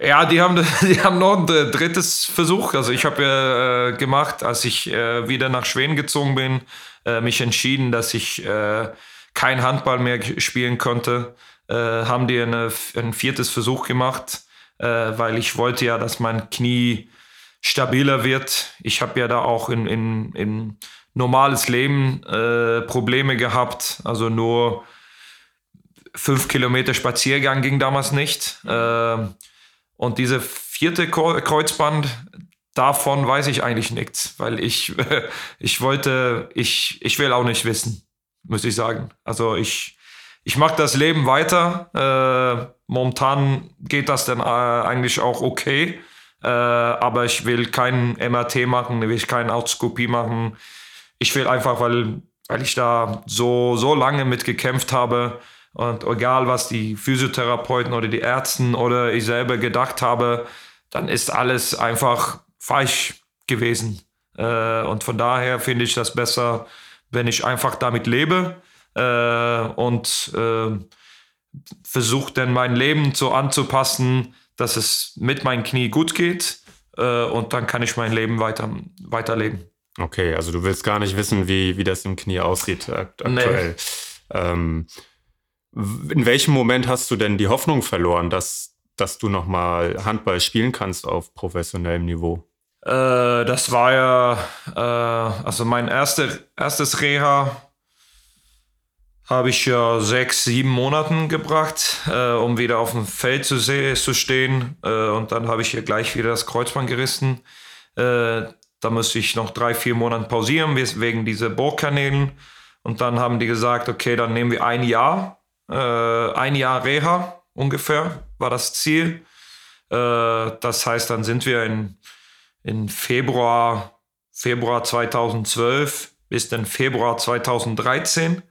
ja, die haben, die haben noch ein drittes Versuch. Also ich habe ja äh, gemacht, als ich äh, wieder nach Schweden gezogen bin, äh, mich entschieden, dass ich äh, kein Handball mehr spielen konnte. Äh, haben die eine, ein viertes Versuch gemacht, äh, weil ich wollte ja, dass mein Knie stabiler wird. Ich habe ja da auch in, in, in normales Leben Probleme gehabt. Also nur fünf Kilometer Spaziergang ging damals nicht. Und diese vierte Kreuzband, davon weiß ich eigentlich nichts, weil ich, ich wollte, ich, ich will auch nicht wissen, muss ich sagen. Also ich, ich mache das Leben weiter. Äh, momentan geht das dann äh, eigentlich auch okay. Äh, aber ich will kein MRT machen, ich will keine Autoskopie machen. Ich will einfach, weil, weil ich da so, so lange mit gekämpft habe, und egal, was die Physiotherapeuten oder die Ärzte oder ich selber gedacht habe, dann ist alles einfach falsch gewesen. Äh, und von daher finde ich das besser, wenn ich einfach damit lebe äh, und äh, versuche dann mein Leben so anzupassen, dass es mit meinem Knie gut geht äh, und dann kann ich mein Leben weiter, weiterleben. Okay, also du willst gar nicht wissen, wie, wie das im Knie aussieht aktuell. Nee. Ähm, in welchem Moment hast du denn die Hoffnung verloren, dass, dass du nochmal Handball spielen kannst auf professionellem Niveau? Äh, das war ja, äh, also mein erste, erstes Reha habe ich ja sechs, sieben Monaten gebracht, äh, um wieder auf dem Feld zu, zu stehen. Äh, und dann habe ich hier gleich wieder das Kreuzband gerissen. Äh, da musste ich noch drei, vier Monate pausieren wegen dieser Bohrkanälen. Und dann haben die gesagt, okay, dann nehmen wir ein Jahr, ein Jahr Reha ungefähr, war das Ziel. Äh, das heißt, dann sind wir in, in Februar, Februar 2012 bis dann Februar 2013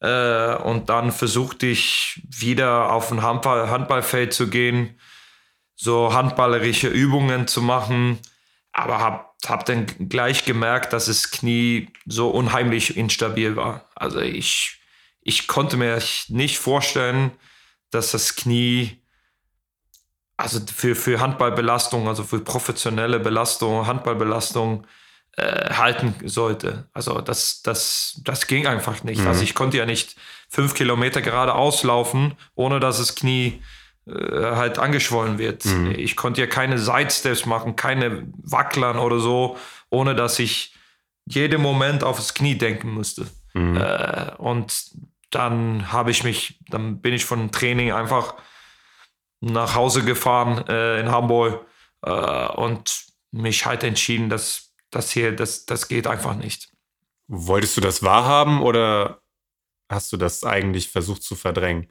äh, und dann versuchte ich wieder auf ein Handball Handballfeld zu gehen, so handballerische Übungen zu machen, aber habe hab dann gleich gemerkt, dass das Knie so unheimlich instabil war. Also ich, ich konnte mir nicht vorstellen, dass das Knie, also für, für Handballbelastung, also für professionelle Belastung, Handballbelastung, äh, halten sollte. Also das, das, das ging einfach nicht. Mhm. Also ich konnte ja nicht fünf Kilometer geradeaus laufen, ohne dass das Knie äh, halt angeschwollen wird. Mhm. Ich konnte ja keine Sidesteps machen, keine Wacklern oder so, ohne dass ich jeden Moment auf das Knie denken musste. Mhm. Äh, und dann habe ich mich, dann bin ich von Training einfach nach Hause gefahren äh, in Hamburg äh, und mich halt entschieden, dass das hier, das, das geht einfach nicht. Wolltest du das wahrhaben oder hast du das eigentlich versucht zu verdrängen?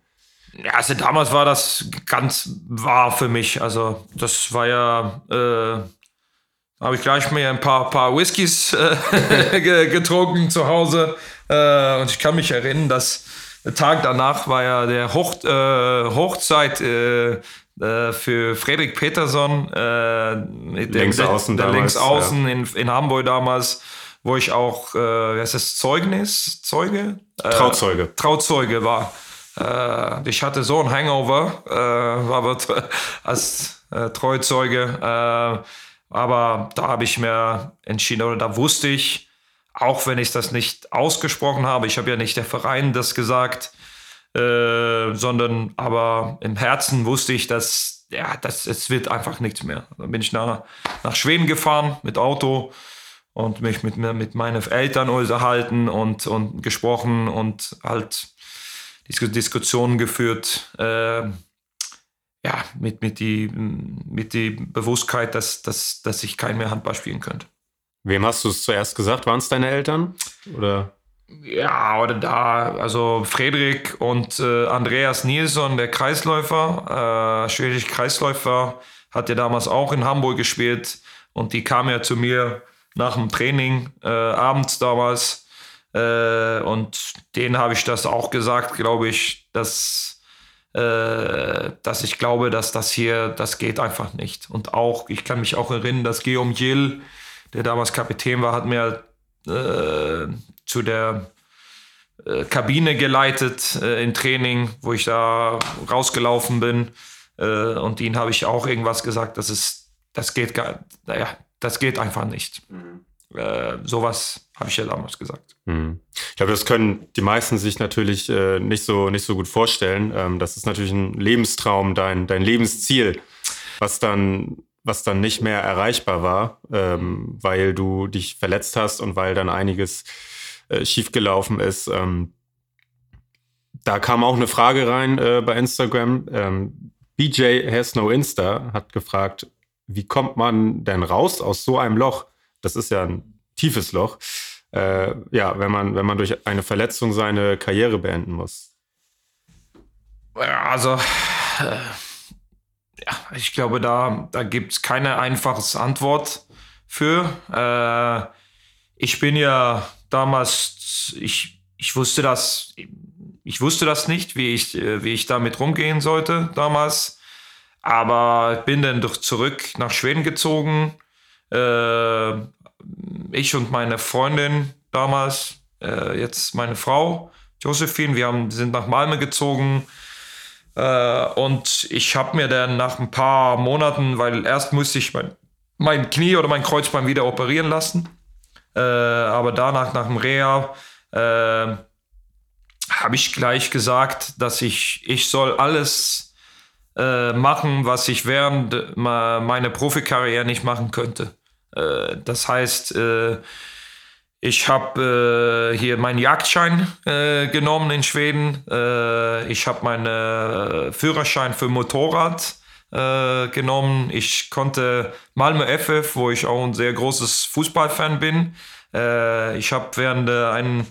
Ja, also damals war das ganz wahr für mich. Also das war ja, äh, habe ich gleich mir ein paar, paar Whiskys äh, getrunken zu Hause. Äh, und ich kann mich erinnern, dass der Tag danach war ja der Hoch, äh, Hochzeit äh, äh, für Frederik Peterson, äh, links der, außen, der damals, links außen ja. in, in Hamburg damals, wo ich auch, äh, wie heißt das, Zeugnis, Zeuge? Äh, Trauzeuge. Trauzeuge war. Äh, ich hatte so ein Hangover, war als äh, Treuzeuge, aber da habe ich mir entschieden, oder da wusste ich, auch wenn ich das nicht ausgesprochen habe, ich habe ja nicht der Verein das gesagt, äh, sondern aber im Herzen wusste ich, dass ja, das, es wird einfach nichts mehr. Dann bin ich nach, nach Schweden gefahren mit Auto und mich mit, mit meinen Eltern unterhalten und, und gesprochen und halt Diskussionen geführt. Äh, ja, mit, mit, die, mit die Bewusstheit, dass, dass, dass ich kein mehr Handball spielen könnte. Wem hast du es zuerst gesagt? Waren es deine Eltern? Oder? Ja, oder da, also Frederik und äh, Andreas Nilsson, der Kreisläufer, äh, schwedische Kreisläufer, hat ja damals auch in Hamburg gespielt und die kam ja zu mir nach dem Training äh, abends damals äh, und denen habe ich das auch gesagt, glaube ich, dass, äh, dass ich glaube, dass das hier, das geht einfach nicht. Und auch, ich kann mich auch erinnern, dass Guillaume Gill, der damals Kapitän war, hat mir äh, zu der äh, Kabine geleitet äh, im Training, wo ich da rausgelaufen bin. Äh, und ihnen habe ich auch irgendwas gesagt, das ist, das geht gar, naja, das geht einfach nicht. Mhm. Äh, sowas habe ich ja damals gesagt. Mhm. Ich glaube, das können die meisten sich natürlich äh, nicht, so, nicht so gut vorstellen. Ähm, das ist natürlich ein Lebenstraum, dein, dein Lebensziel, was dann was dann nicht mehr erreichbar war, ähm, weil du dich verletzt hast und weil dann einiges äh, schiefgelaufen ist. Ähm, da kam auch eine Frage rein äh, bei Instagram. Ähm, BJ has no Insta hat gefragt, wie kommt man denn raus aus so einem Loch? Das ist ja ein tiefes Loch. Äh, ja, wenn man, wenn man durch eine Verletzung seine Karriere beenden muss. Also, äh, ja, ich glaube, da, da gibt es keine einfache Antwort für. Äh, ich bin ja damals, ich, ich wusste das, ich wusste das nicht, wie ich, wie ich damit rumgehen sollte damals. Aber bin dann durch zurück nach Schweden gezogen. Äh, ich und meine Freundin damals, äh, jetzt meine Frau, Josephine, wir haben, sind nach Malmö gezogen äh, und ich habe mir dann nach ein paar Monaten, weil erst musste ich mein, mein Knie oder mein Kreuzbein wieder operieren lassen. Äh, aber danach, nach dem Reha, äh, habe ich gleich gesagt, dass ich, ich soll alles äh, machen, was ich während meiner Profikarriere nicht machen könnte. Äh, das heißt, äh, ich habe äh, hier meinen Jagdschein äh, genommen in Schweden. Äh, ich habe meinen äh, Führerschein für Motorrad äh, genommen. Ich konnte Malmö FF, wo ich auch ein sehr großes Fußballfan bin. Äh, ich habe während der einen,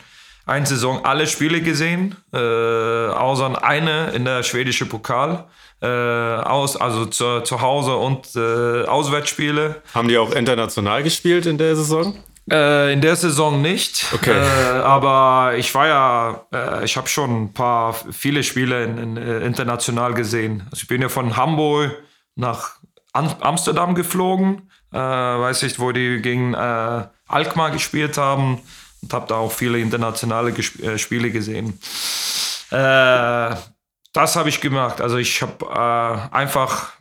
einen Saison alle Spiele gesehen, außer eine in der schwedische Pokal. aus, also zu, zu Hause und Auswärtsspiele. Haben die auch international gespielt in der Saison? Äh, in der Saison nicht. Okay. Äh, aber ich war ja, äh, ich habe schon ein paar, viele Spiele in, in, äh, international gesehen. Also ich bin ja von Hamburg nach Am Amsterdam geflogen. Äh, weiß ich, wo die gegen äh, Alkmaar gespielt haben. Und habe da auch viele internationale Gesp Spiele gesehen. das habe ich gemacht. Also ich habe einfach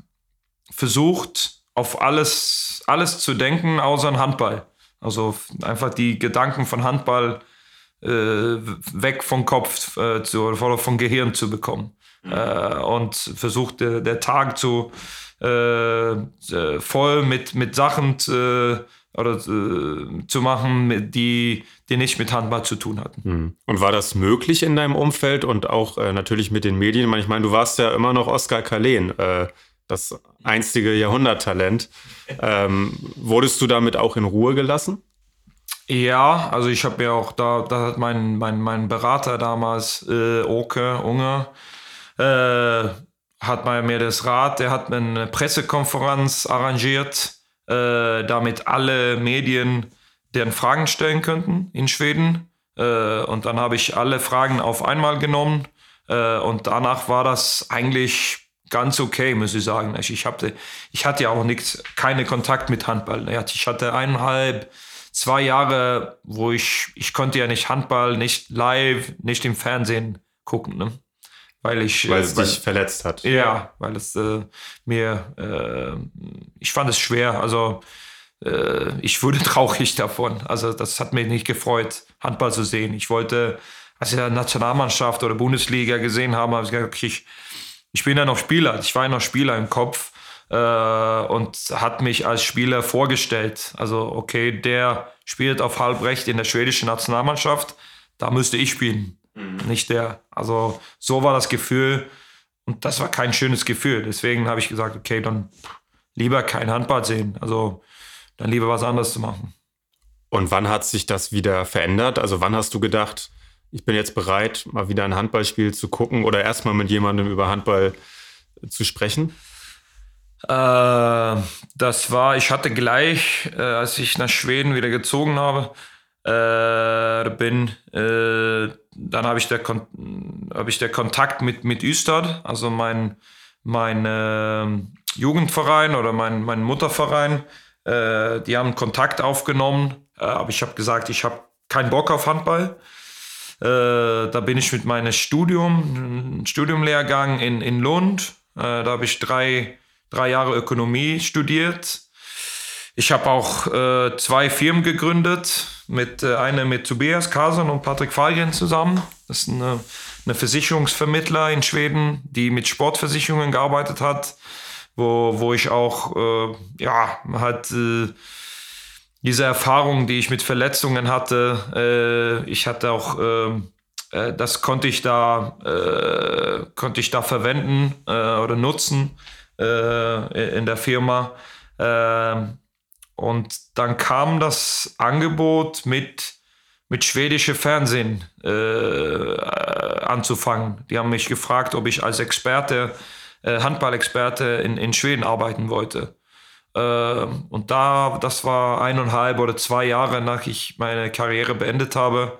versucht, auf alles, alles zu denken, außer an Handball. Also einfach die Gedanken von Handball äh, weg vom Kopf äh, zu, oder vom Gehirn zu bekommen. Mhm. Äh, und versucht der, der Tag zu äh, äh, voll mit, mit Sachen zu, oder, äh, zu machen, die, die nicht mit Handball zu tun hatten. Mhm. Und war das möglich in deinem Umfeld und auch natürlich mit den Medien? Ich meine, du warst ja immer noch Oskar Kalen das einstige Jahrhunderttalent. Ähm, wurdest du damit auch in Ruhe gelassen? Ja, also ich habe mir auch da, da hat mein, mein, mein Berater damals, äh, Oke Unger, äh, hat mir das Rat, der hat eine Pressekonferenz arrangiert, äh, damit alle Medien deren Fragen stellen könnten in Schweden. Äh, und dann habe ich alle Fragen auf einmal genommen. Äh, und danach war das eigentlich ganz okay, muss ich sagen. Also ich, hatte, ich hatte ja auch nichts, keine Kontakt mit Handball. Ich hatte eineinhalb, zwei Jahre, wo ich, ich konnte ja nicht Handball, nicht live, nicht im Fernsehen gucken, ne? Weil ich. Weil es äh, dich verletzt hat. Ja, weil es äh, mir, äh, ich fand es schwer. Also äh, ich wurde traurig davon. Also das hat mich nicht gefreut, Handball zu sehen. Ich wollte, als ich Nationalmannschaft oder Bundesliga gesehen habe, habe ich gesagt, okay, ich, ich bin ja noch Spieler, ich war ja noch Spieler im Kopf äh, und hat mich als Spieler vorgestellt. Also, okay, der spielt auf Halbrecht in der schwedischen Nationalmannschaft, da müsste ich spielen, mhm. nicht der. Also, so war das Gefühl und das war kein schönes Gefühl. Deswegen habe ich gesagt, okay, dann lieber kein Handball sehen. Also, dann lieber was anderes zu machen. Und wann hat sich das wieder verändert? Also, wann hast du gedacht, ich bin jetzt bereit, mal wieder ein Handballspiel zu gucken oder erstmal mit jemandem über Handball zu sprechen? Äh, das war, ich hatte gleich, äh, als ich nach Schweden wieder gezogen habe, äh, bin, äh, dann habe ich, der hab ich der Kontakt mit, mit Üstad, also mein, mein ähm, Jugendverein oder mein, mein Mutterverein, äh, die haben Kontakt aufgenommen, äh, aber ich habe gesagt, ich habe keinen Bock auf Handball. Äh, da bin ich mit meinem Studium, Studiumlehrgang in, in Lund. Äh, da habe ich drei, drei Jahre Ökonomie studiert. Ich habe auch äh, zwei Firmen gegründet, mit äh, eine mit Tobias Kasan und Patrick Falgen zusammen. Das ist eine, eine Versicherungsvermittler in Schweden, die mit Sportversicherungen gearbeitet hat, wo, wo ich auch äh, ja halt äh, diese Erfahrung, die ich mit Verletzungen hatte, äh, ich hatte auch, äh, äh, das konnte ich da, äh, konnte ich da verwenden äh, oder nutzen äh, in der Firma. Ähm, und dann kam das Angebot mit, mit schwedische Fernsehen anzufangen. Die haben mich gefragt, ob ich als Experte, Handballexperte in, in Schweden arbeiten wollte. Ähm, und da, das war eineinhalb oder zwei Jahre, nach ich meine Karriere beendet habe,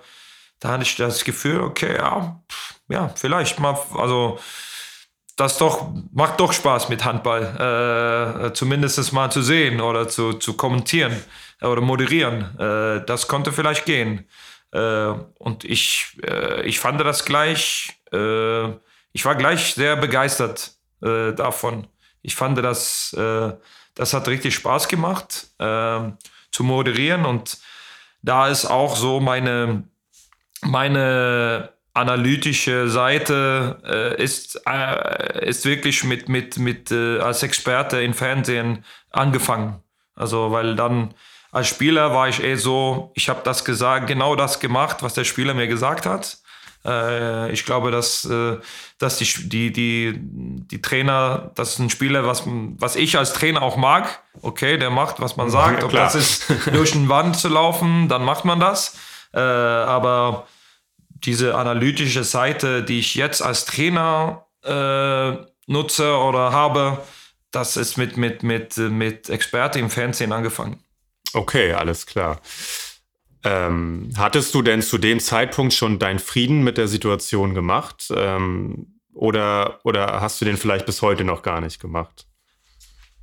da hatte ich das Gefühl, okay, ja, ja, vielleicht mal, also das doch macht doch Spaß mit Handball, äh, zumindest mal zu sehen oder zu, zu kommentieren oder moderieren. Äh, das konnte vielleicht gehen. Äh, und ich, äh, ich fand das gleich, äh, ich war gleich sehr begeistert äh, davon. Ich fand das das hat richtig Spaß gemacht äh, zu moderieren und da ist auch so meine, meine analytische Seite äh, ist, äh, ist wirklich mit, mit, mit äh, als Experte im Fernsehen angefangen. Also weil dann Als Spieler war ich eh so, ich habe das gesagt, genau das gemacht, was der Spieler mir gesagt hat. Äh, ich glaube, dass, äh, dass die, die, die, die Trainer, das ist ein Spieler, was, was ich als Trainer auch mag. Okay, der macht, was man sagt. Ja, Ob das ist, durch eine Wand zu laufen, dann macht man das. Äh, aber diese analytische Seite, die ich jetzt als Trainer äh, nutze oder habe, das ist mit, mit, mit, mit Experte im Fernsehen angefangen. Okay, alles klar. Ähm, hattest du denn zu dem Zeitpunkt schon deinen Frieden mit der Situation gemacht? Ähm, oder, oder hast du den vielleicht bis heute noch gar nicht gemacht?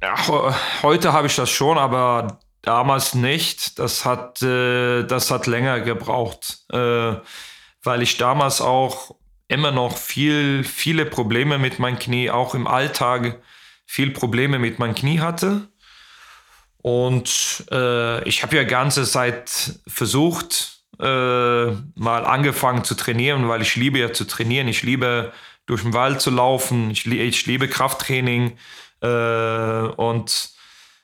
Ja, heute habe ich das schon, aber damals nicht. Das hat, äh, das hat länger gebraucht, äh, weil ich damals auch immer noch viel, viele Probleme mit meinem Knie, auch im Alltag viel Probleme mit meinem Knie hatte. Und äh, ich habe ja ganze Zeit versucht, äh, mal angefangen zu trainieren, weil ich liebe ja zu trainieren. Ich liebe durch den Wald zu laufen. Ich, ich liebe Krafttraining. Äh, und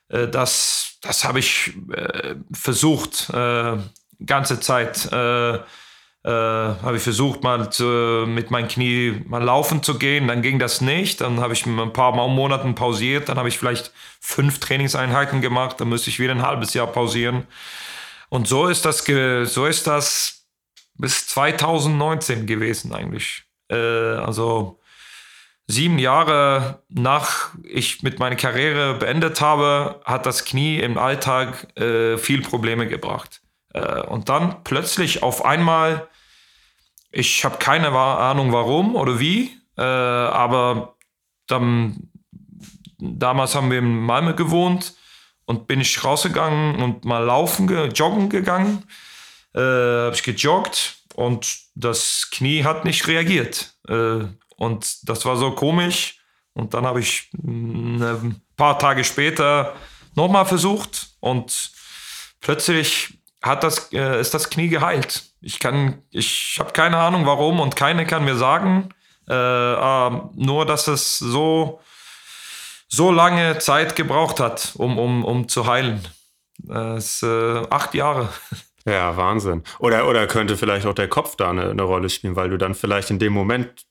äh, das, das habe ich äh, versucht, äh, ganze Zeit. Äh, habe ich versucht, mal zu, mit meinem Knie mal laufen zu gehen. Dann ging das nicht. Dann habe ich ein paar Mal Monaten pausiert. Dann habe ich vielleicht fünf Trainingseinheiten gemacht. Dann müsste ich wieder ein halbes Jahr pausieren. Und so ist das, so ist das bis 2019 gewesen eigentlich. Äh, also sieben Jahre nach ich mit meiner Karriere beendet habe, hat das Knie im Alltag äh, viel Probleme gebracht. Äh, und dann plötzlich auf einmal, ich habe keine Ahnung warum oder wie, äh, aber dann, damals haben wir in Malmö gewohnt und bin ich rausgegangen und mal laufen, ge joggen gegangen. Äh, habe ich gejoggt und das Knie hat nicht reagiert. Und das war so komisch. Und dann habe ich mh, ein paar Tage später nochmal versucht und plötzlich hat das, äh, ist das Knie geheilt. Ich kann, ich habe keine Ahnung warum und keine kann mir sagen. Äh, äh, nur, dass es so, so lange Zeit gebraucht hat, um, um, um zu heilen. Äh, es, äh, acht Jahre. Ja, Wahnsinn. Oder, oder könnte vielleicht auch der Kopf da eine, eine Rolle spielen, weil du dann vielleicht in dem Moment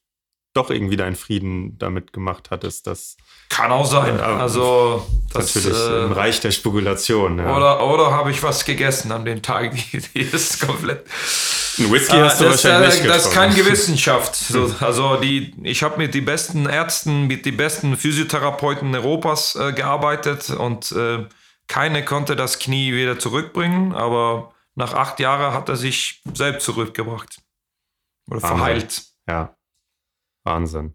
doch irgendwie deinen Frieden damit gemacht hattest, dass Kann auch sein. Ja, Also, das, natürlich äh, im Reich der Spekulation. Ja. Oder, oder habe ich was gegessen an dem Tag, die, die ist komplett. Ein Whisky Ah, hast du das, wahrscheinlich äh, nicht das ist getrunken. keine Wissenschaft. So, also die, ich habe mit den besten Ärzten, mit den besten Physiotherapeuten Europas äh, gearbeitet und äh, keine konnte das Knie wieder zurückbringen, aber nach acht Jahren hat er sich selbst zurückgebracht. Oder Wahnsinn. verheilt. Ja, Wahnsinn.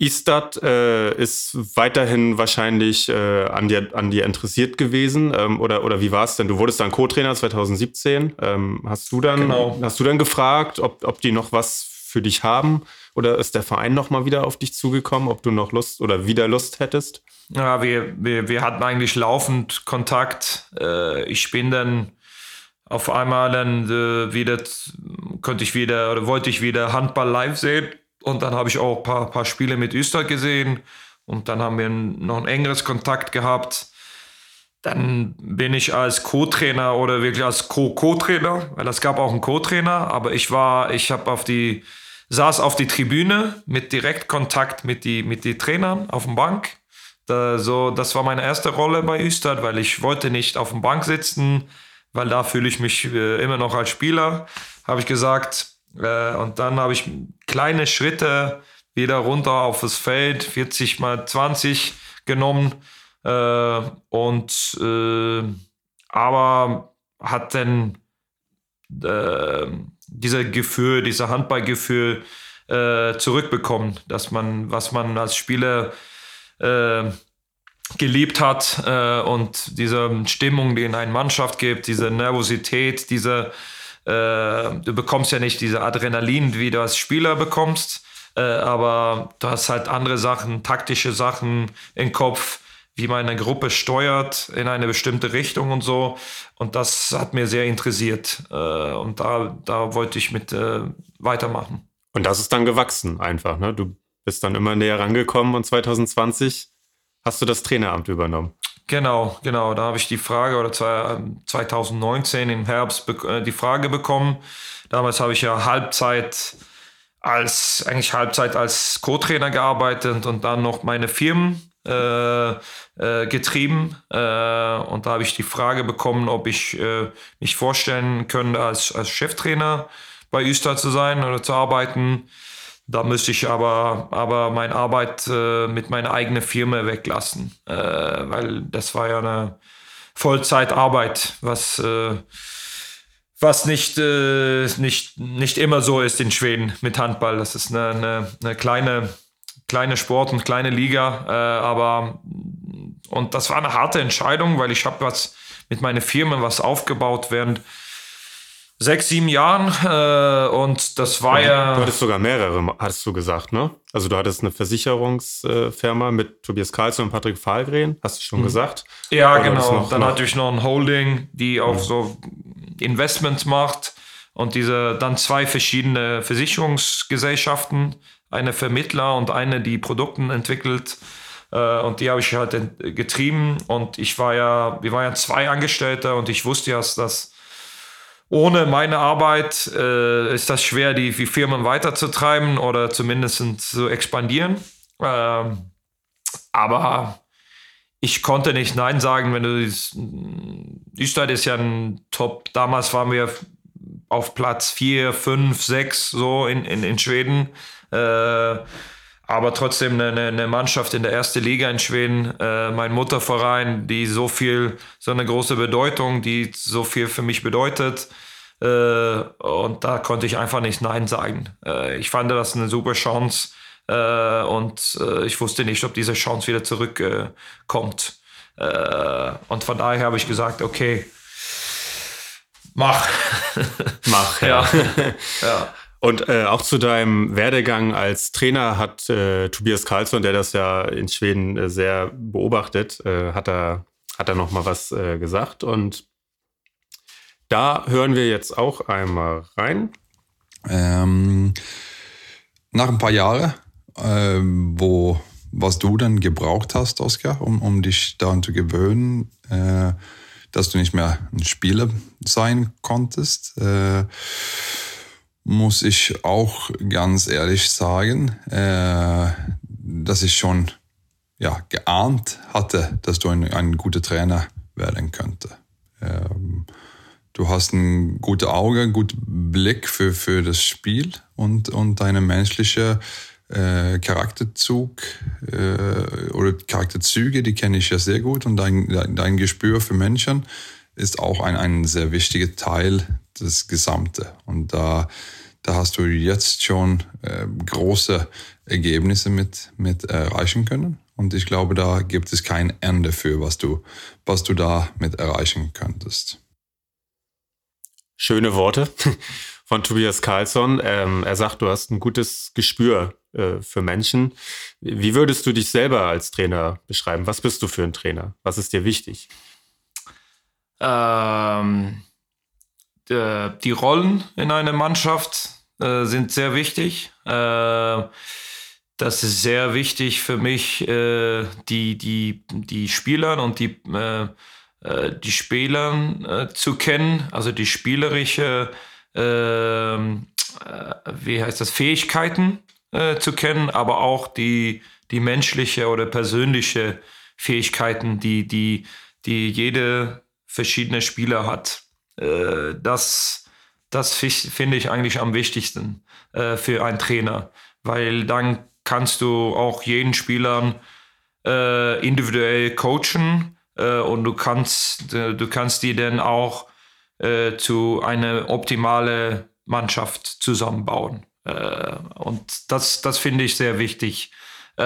Istad äh, ist weiterhin wahrscheinlich äh, an, dir, an dir interessiert gewesen. Ähm, oder, oder wie war es denn? Du wurdest dann Co-Trainer 2017. Ähm, hast, du dann, Genau. hast du dann gefragt, ob, ob die noch was für dich haben? Oder ist der Verein noch mal wieder auf dich zugekommen, ob du noch Lust oder wieder Lust hättest? Ja, wir, wir, wir hatten eigentlich laufend Kontakt. Äh, ich bin dann auf einmal dann äh, wieder, konnte ich wieder oder wollte ich wieder Handball live sehen. Und dann habe ich auch ein paar, paar Spiele mit Österreich gesehen. Und dann haben wir noch ein engeres Kontakt gehabt. Dann bin ich als Co-Trainer oder wirklich als Co-Co-Trainer, weil es gab auch einen Co-Trainer, aber ich war, ich habe auf die, saß auf die Tribüne mit Direktkontakt mit die, mit die Trainern auf dem Bank. Da, so, das war meine erste Rolle bei Östad, weil ich wollte nicht auf dem Bank sitzen, weil da fühle ich mich äh, immer noch als Spieler, habe ich gesagt. Äh, und dann habe ich kleine Schritte wieder runter auf das Feld, 40 mal 20 genommen. Äh, und äh, aber hat dann äh, dieser Gefühl, dieser Handballgefühl äh, zurückbekommen, dass man, was man als Spieler äh, geliebt hat äh, und diese Stimmung, die in einer Mannschaft gibt, diese Nervosität, diese äh, du bekommst ja nicht diese Adrenalin, wie du als Spieler bekommst, äh, aber du hast halt andere Sachen, taktische Sachen im Kopf, wie man eine Gruppe steuert in eine bestimmte Richtung und so. Und das hat mir sehr interessiert. Äh, und da, da wollte ich mit äh, weitermachen. Und das ist dann gewachsen einfach. Ne? Du bist dann immer näher rangekommen und 2020 hast du das Traineramt übernommen. Genau, genau. Da habe ich die Frage oder 2019 im Herbst äh, die Frage bekommen. Damals habe ich ja Halbzeit als eigentlich Halbzeit als Co-Trainer gearbeitet und dann noch meine Firmen äh, äh, getrieben. Äh, und da habe ich die Frage bekommen, ob ich äh, mich vorstellen könnte, als, als Cheftrainer bei Üster zu sein oder zu arbeiten. Da müsste ich aber, aber meine Arbeit äh, mit meiner eigenen Firma weglassen, äh, weil das war ja eine Vollzeitarbeit, was, äh, was nicht, äh, nicht, nicht immer so ist in Schweden mit Handball. Das ist eine, eine, eine kleine, kleine Sport und kleine Liga, äh, aber und das war eine harte Entscheidung, weil ich habe was mit meiner Firma was aufgebaut während sechs, sieben Jahren äh, und das war ja. Du hattest sogar mehrere, hast du gesagt, ne? Also du hattest eine Versicherungsfirma mit Tobias Karlsson und Patrick Fahlgren, hast du schon mhm. gesagt? Ja, Oder genau. Noch, dann noch? hatte ich noch ein Holding, die auch mhm. so Investments macht und diese dann zwei verschiedene Versicherungsgesellschaften, eine Vermittler und eine, die Produkte entwickelt. Äh, und die habe ich halt getrieben und ich war ja, wir waren ja zwei Angestellte und ich wusste ja, dass ohne meine Arbeit äh, ist das schwer, die, die Firmen weiterzutreiben oder zumindest zu expandieren. Ähm, aber ich konnte nicht Nein sagen, wenn du Österreich ist ja ein Top. Damals waren wir auf Platz 4, 5, 6 so in, in, in Schweden. Äh, aber trotzdem eine, eine, Mannschaft in der ersten Liga in Schweden, äh, mein Mutterverein, die so viel, so eine große Bedeutung, die so viel für mich bedeutet. Äh, und da konnte ich einfach nicht Nein sagen. Äh, ich fand das eine super Chance äh, und äh, ich wusste nicht, ob diese Chance wieder zurückkommt. Äh, und von daher habe ich gesagt, okay, mach. Mach, ja. ja. ja. Und äh, auch zu deinem Werdegang als Trainer hat äh, Tobias Karlsson, der das ja in Schweden äh, sehr beobachtet, äh, hat er hat er noch mal was äh, gesagt und da hören wir jetzt auch einmal rein. Ähm, nach ein paar Jahren, äh, wo was du dann gebraucht hast, Oskar, um, um dich daran zu gewöhnen, äh, dass du nicht mehr ein Spieler sein konntest, muss ich auch ganz ehrlich sagen, äh, dass ich schon ja, geahnt hatte, dass du ein, ein guter Trainer werden könnte. Ähm, du hast ein gutes Auge, einen guten Blick für, für das Spiel und, und deine menschliche äh, Charakterzug äh, oder Charakterzüge, die kenne ich ja sehr gut und dein, dein Gespür für Menschen ist auch ein, ein sehr wichtiger Teil des Gesamte. Und da, da hast du jetzt schon äh, große Ergebnisse mit, mit erreichen können. Und ich glaube, da gibt es kein Ende für, was du, was du da mit erreichen könntest. Schöne Worte von Tobias Carlsson. Ähm, er sagt, du hast ein gutes Gespür äh, für Menschen. Wie würdest du dich selber als Trainer beschreiben? Was bist du für ein Trainer? Was ist dir wichtig? Ähm, äh, die Rollen in einer Mannschaft äh, sind sehr wichtig. Äh, das ist sehr wichtig für mich, äh, die, die, die Spieler und die, äh, die Spieler zu kennen, also die spielerische ähm, wie heißt das, Fähigkeiten äh, zu kennen, aber auch die, die menschliche oder persönliche Fähigkeiten, die, die, die jede verschiedene Spieler hat. Äh, das das finde ich eigentlich am wichtigsten äh, für einen Trainer, weil dann kannst du auch jeden Spieler äh, individuell coachen äh, und du kannst, du kannst die dann auch äh, zu einer optimalen Mannschaft zusammenbauen. Äh, und das, das finde ich sehr wichtig. Äh,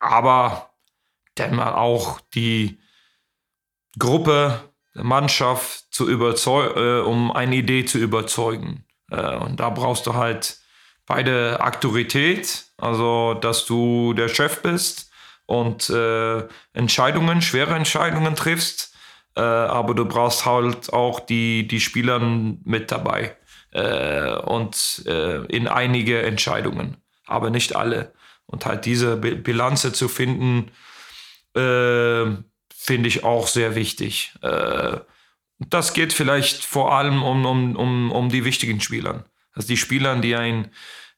aber dann auch die Gruppe, Mannschaft zu überzeugen, äh, um eine Idee zu überzeugen. Äh, und da brauchst du halt beide Aktorität, also dass du der Chef bist und äh, Entscheidungen, schwere Entscheidungen triffst, äh, aber du brauchst halt auch die, die Spieler mit dabei äh, und äh, in einige Entscheidungen, aber nicht alle. Und halt diese Bilanze zu finden, finde ich auch sehr wichtig. Äh, das geht vielleicht vor allem um, um, um, um die wichtigen Spieler. Also die Spieler, die ein,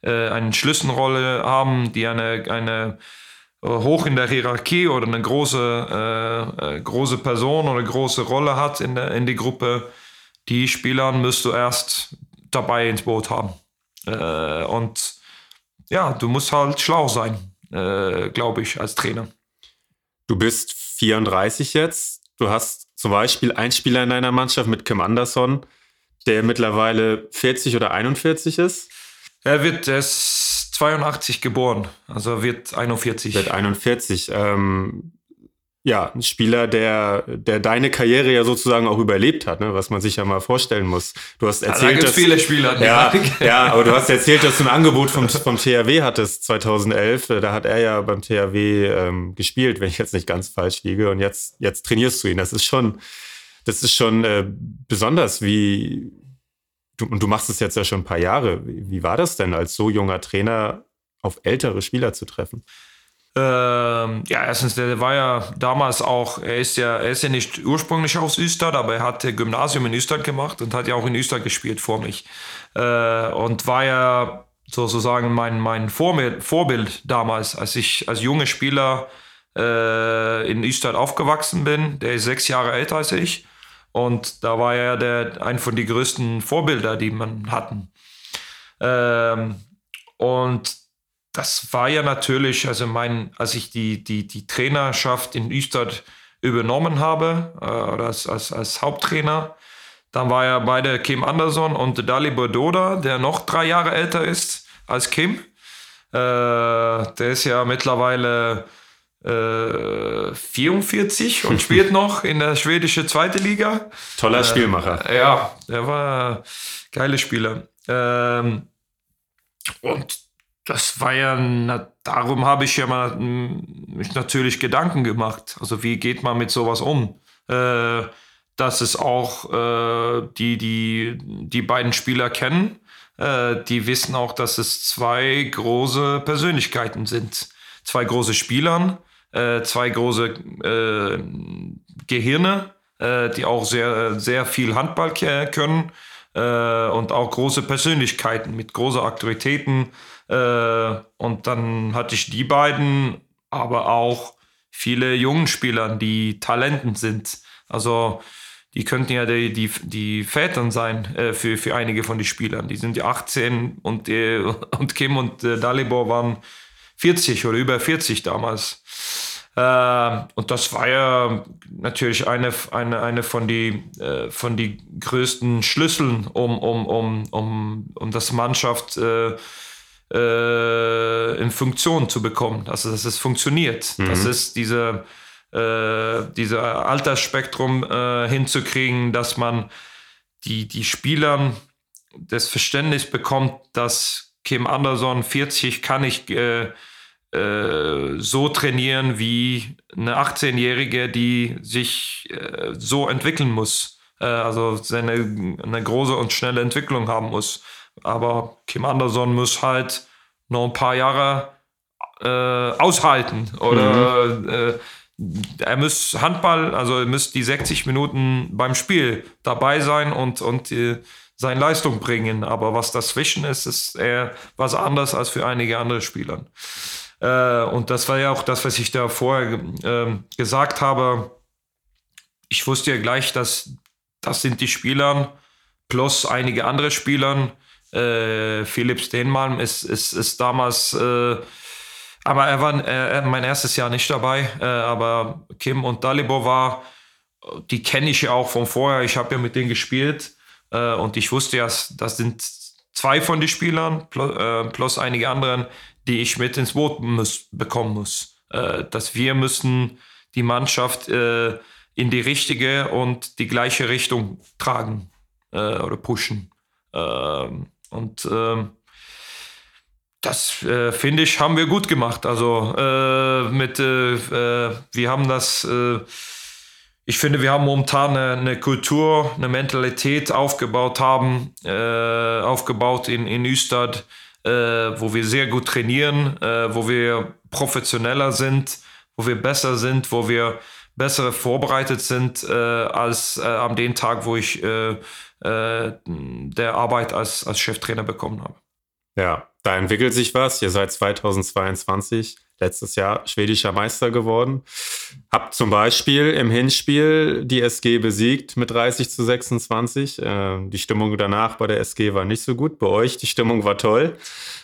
äh, eine Schlüsselrolle haben, die eine, eine äh, hoch in der Hierarchie oder eine große, äh, äh, große Person oder große Rolle hat in, der, in die Gruppe, die Spieler müsst du erst dabei ins Boot haben. Äh, und ja, du musst halt schlau sein, äh, glaube ich, als Trainer. Du bist 34 jetzt. Du hast zum Beispiel einen Spieler in deiner Mannschaft mit Kim Anderson, der mittlerweile 40 oder 41 ist. Er wird, er ist 82 geboren, also wird 41. Wird 41. Ähm, ja, ein Spieler, der, der deine Karriere ja sozusagen auch überlebt hat, ne? was man sich ja mal vorstellen muss. Du hast erzählt, da dass viele Spieler. Ja, ja, aber du hast erzählt, dass du ein Angebot vom, vom THW hattest 2011. Da hat er ja beim THW ähm, gespielt, wenn ich jetzt nicht ganz falsch liege. Und jetzt, jetzt trainierst du ihn. Das ist schon, das ist schon äh, besonders, wie du, und du machst es jetzt ja schon ein paar Jahre. Wie war das denn, als so junger Trainer auf ältere Spieler zu treffen? Ähm, ja, erstens, der war ja damals auch, er ist ja, er ist ja nicht ursprünglich aus Österreich, aber er hatte Gymnasium in Österreich gemacht und hat ja auch in Österreich gespielt vor mich. Äh, und war ja sozusagen mein, mein Vorbild, Vorbild damals, als ich als junger Spieler äh, in Österreich aufgewachsen bin. Der ist sechs Jahre älter als ich. Und da war er der, ein von den größten Vorbilder, die man hatten. Ähm, und das war ja natürlich, also mein, als ich die, die, die Trainerschaft in Üstad übernommen habe, äh, oder als, als, als Haupttrainer, dann war ja beide Kim Anderson und Dali Bododa, der noch drei Jahre älter ist als Kim. Äh, der ist ja mittlerweile äh, 44 und spielt noch in der schwedischen zweite Liga. Toller Spielmacher. Ja, der war geile Spieler. Ähm, und das war ja, na, darum habe ich ja mal mich natürlich Gedanken gemacht. Also wie geht man mit sowas um? Äh, dass es auch äh, die, die, die beiden Spieler kennen, äh, die wissen auch, dass es zwei große Persönlichkeiten sind. Zwei große Spieler, äh, zwei große äh, Gehirne, äh, die auch sehr, sehr viel Handball können und auch große Persönlichkeiten mit großen Aktivitäten äh, und dann hatte ich die beiden, aber auch viele jungen Spieler, die Talenten sind. Also die könnten ja die, die, die Vätern sein äh, für, für einige von den Spielern. Die sind ja 18 und, äh, und Kim und äh, Dalibor waren 40 oder über 40 damals. Äh, und das war ja natürlich eine, eine, eine von den äh, von die größten Schlüsseln, um, um, um, um, um das Mannschaft äh, äh, in Funktion zu bekommen, also dass es funktioniert. Mhm. Das ist diese, äh, diese Altersspektrum äh, hinzukriegen, dass man die, die Spielern das Verständnis bekommt, dass Kim Anderson 40 kann ich äh, äh, so trainieren wie eine 18-Jährige, die sich äh, so entwickeln muss. also seine, eine große und schnelle Entwicklung haben muss. Aber Kim Anderson muss halt noch ein paar Jahre äh, aushalten. Oder mhm. äh, er muss Handball, also er muss die 60 Minuten beim Spiel dabei sein und, und äh, seine Leistung bringen. Aber was dazwischen ist, ist eher was anderes als für einige andere Spieler. Äh, und das war ja auch das, was ich da vorher ähm, gesagt habe. Ich wusste ja gleich, dass das sind die Spieler plus einige andere Spieler, äh, Philipp Steenmalm ist, ist, ist damals, äh, aber er war äh, mein erstes Jahr nicht dabei, äh, aber Kim und Dalibor war, die kenne ich ja auch von vorher, ich habe ja mit denen gespielt äh, und ich wusste ja, das sind zwei von den Spielern plus, äh, plus einige anderen, die ich mit ins Boot muss, bekommen muss. dass wir müssen die Mannschaft in die richtige und die gleiche Richtung tragen oder pushen. Ähm, und ähm, das äh, finde ich, haben wir gut gemacht. Also äh, mit, äh, äh wir haben das, äh, ich finde, wir haben momentan eine, eine Kultur, eine Mentalität aufgebaut haben, äh, aufgebaut in, in Üstad, wo wir sehr gut trainieren, wo wir professioneller sind, wo wir besser sind, wo wir besser vorbereitet sind als an dem Tag, wo ich äh, der Arbeit als, als Cheftrainer bekommen habe. Ja, da entwickelt sich was. Ihr seid 2022 letztes Jahr schwedischer Meister geworden. Habt zum Beispiel im Hinspiel die SG besiegt mit 30 zu 26. Äh, die Stimmung danach bei der SG war nicht so gut. Bei euch, die Stimmung war toll.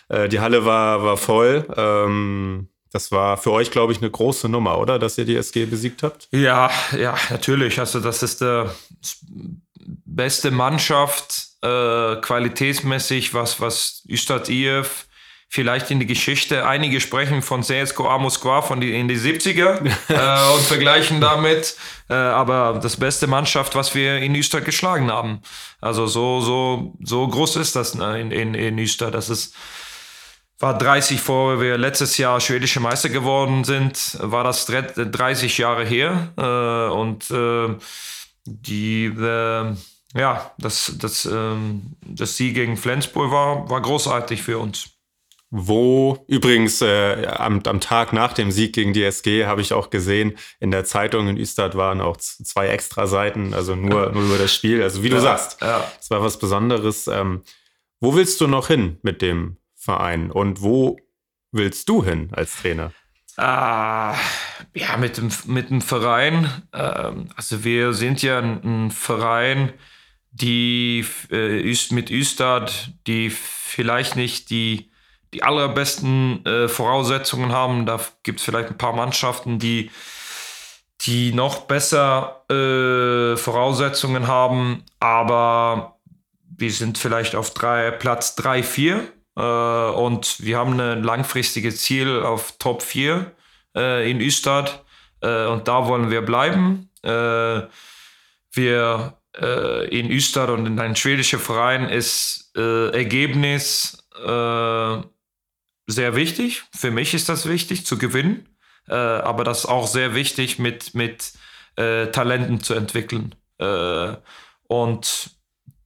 Äh, die Halle war, war voll. Ähm, das war für euch, glaube ich, eine große Nummer, oder? Dass ihr die SG besiegt habt? Ja, ja, natürlich. Also, das ist der beste Mannschaft, äh, qualitätsmäßig, was, was Üstad IF vielleicht in die Geschichte. Einige sprechen von CSKA Moskwa von die, in die 70er äh, und vergleichen damit. Äh, aber das beste Mannschaft, was wir in Öster geschlagen haben. Also so, so, so groß ist das ne, in, in, in Öster. Das ist, war 30 vor wir letztes Jahr schwedische Meister geworden sind, war das 30 Jahre her. Äh, und äh, die, äh, ja, das, das, ähm, das Sieg gegen Flensburg war, war großartig für uns. Wo übrigens äh, am, am Tag nach dem Sieg gegen die SG habe ich auch gesehen, in der Zeitung in Üstad waren auch zwei extra Seiten, also nur, nur über das Spiel. Also wie du ja, sagst, es ja. war was Besonderes. Ähm, wo willst du noch hin mit dem Verein und wo willst du hin als Trainer? Ah, ja, mit dem, mit dem Verein. Ähm, also wir sind ja ein, ein Verein, die äh, mit Üstad, die vielleicht nicht die die allerbesten äh, Voraussetzungen haben. Da gibt es vielleicht ein paar Mannschaften, die, die noch besser äh, Voraussetzungen haben, aber wir sind vielleicht auf drei, Platz 3, 4 äh, und wir haben ein langfristiges Ziel auf Top 4 äh, in Üstad äh, und da wollen wir bleiben. Äh, wir in Üstad und in einem schwedischen Verein ist Ergebnis sehr wichtig. Für mich ist das wichtig, zu gewinnen. Äh, aber das ist auch sehr wichtig, mit, mit äh, Talenten zu entwickeln. Äh, und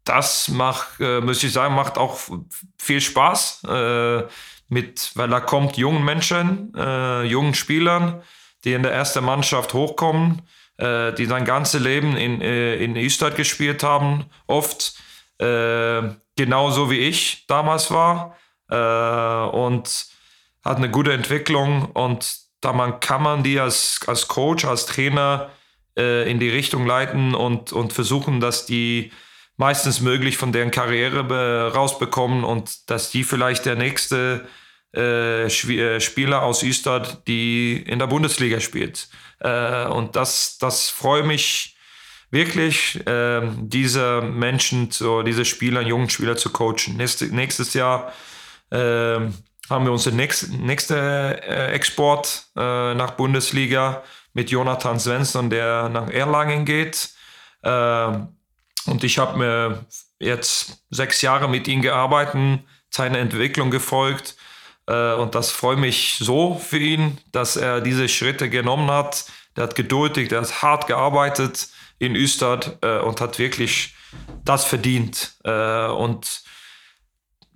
das macht, äh, muss ich sagen, macht auch viel Spaß. Äh, mit, weil da kommt jungen Menschen, äh, jungen Spielern, die in der ersten Mannschaft hochkommen, die sein ganzes Leben in, in Österreich gespielt haben, oft genauso wie ich damals war äh, und hat eine gute Entwicklung und da man kann man die als, als Coach, als Trainer äh, in die Richtung leiten und, und versuchen, dass die meistens möglich von deren Karriere rausbekommen und dass die vielleicht der nächste äh, äh Spieler aus Üstad, die in der Bundesliga spielt. Äh, und das, das freut mich wirklich, äh, diese Menschen, zu, diese Spieler, jungen Spieler zu coachen. Nächste, nächstes Jahr ähm, haben wir unseren nächsten nächste, äh, Export äh, nach Bundesliga mit Jonathan Svensson, der nach Erlangen geht. Ähm, und ich habe mir jetzt sechs Jahre mit ihm gearbeitet, seine Entwicklung gefolgt. Äh, und das freut mich so für ihn, dass er diese Schritte genommen hat. Der hat geduldig, der hat hart gearbeitet in Östad äh, und hat wirklich das verdient. Äh, und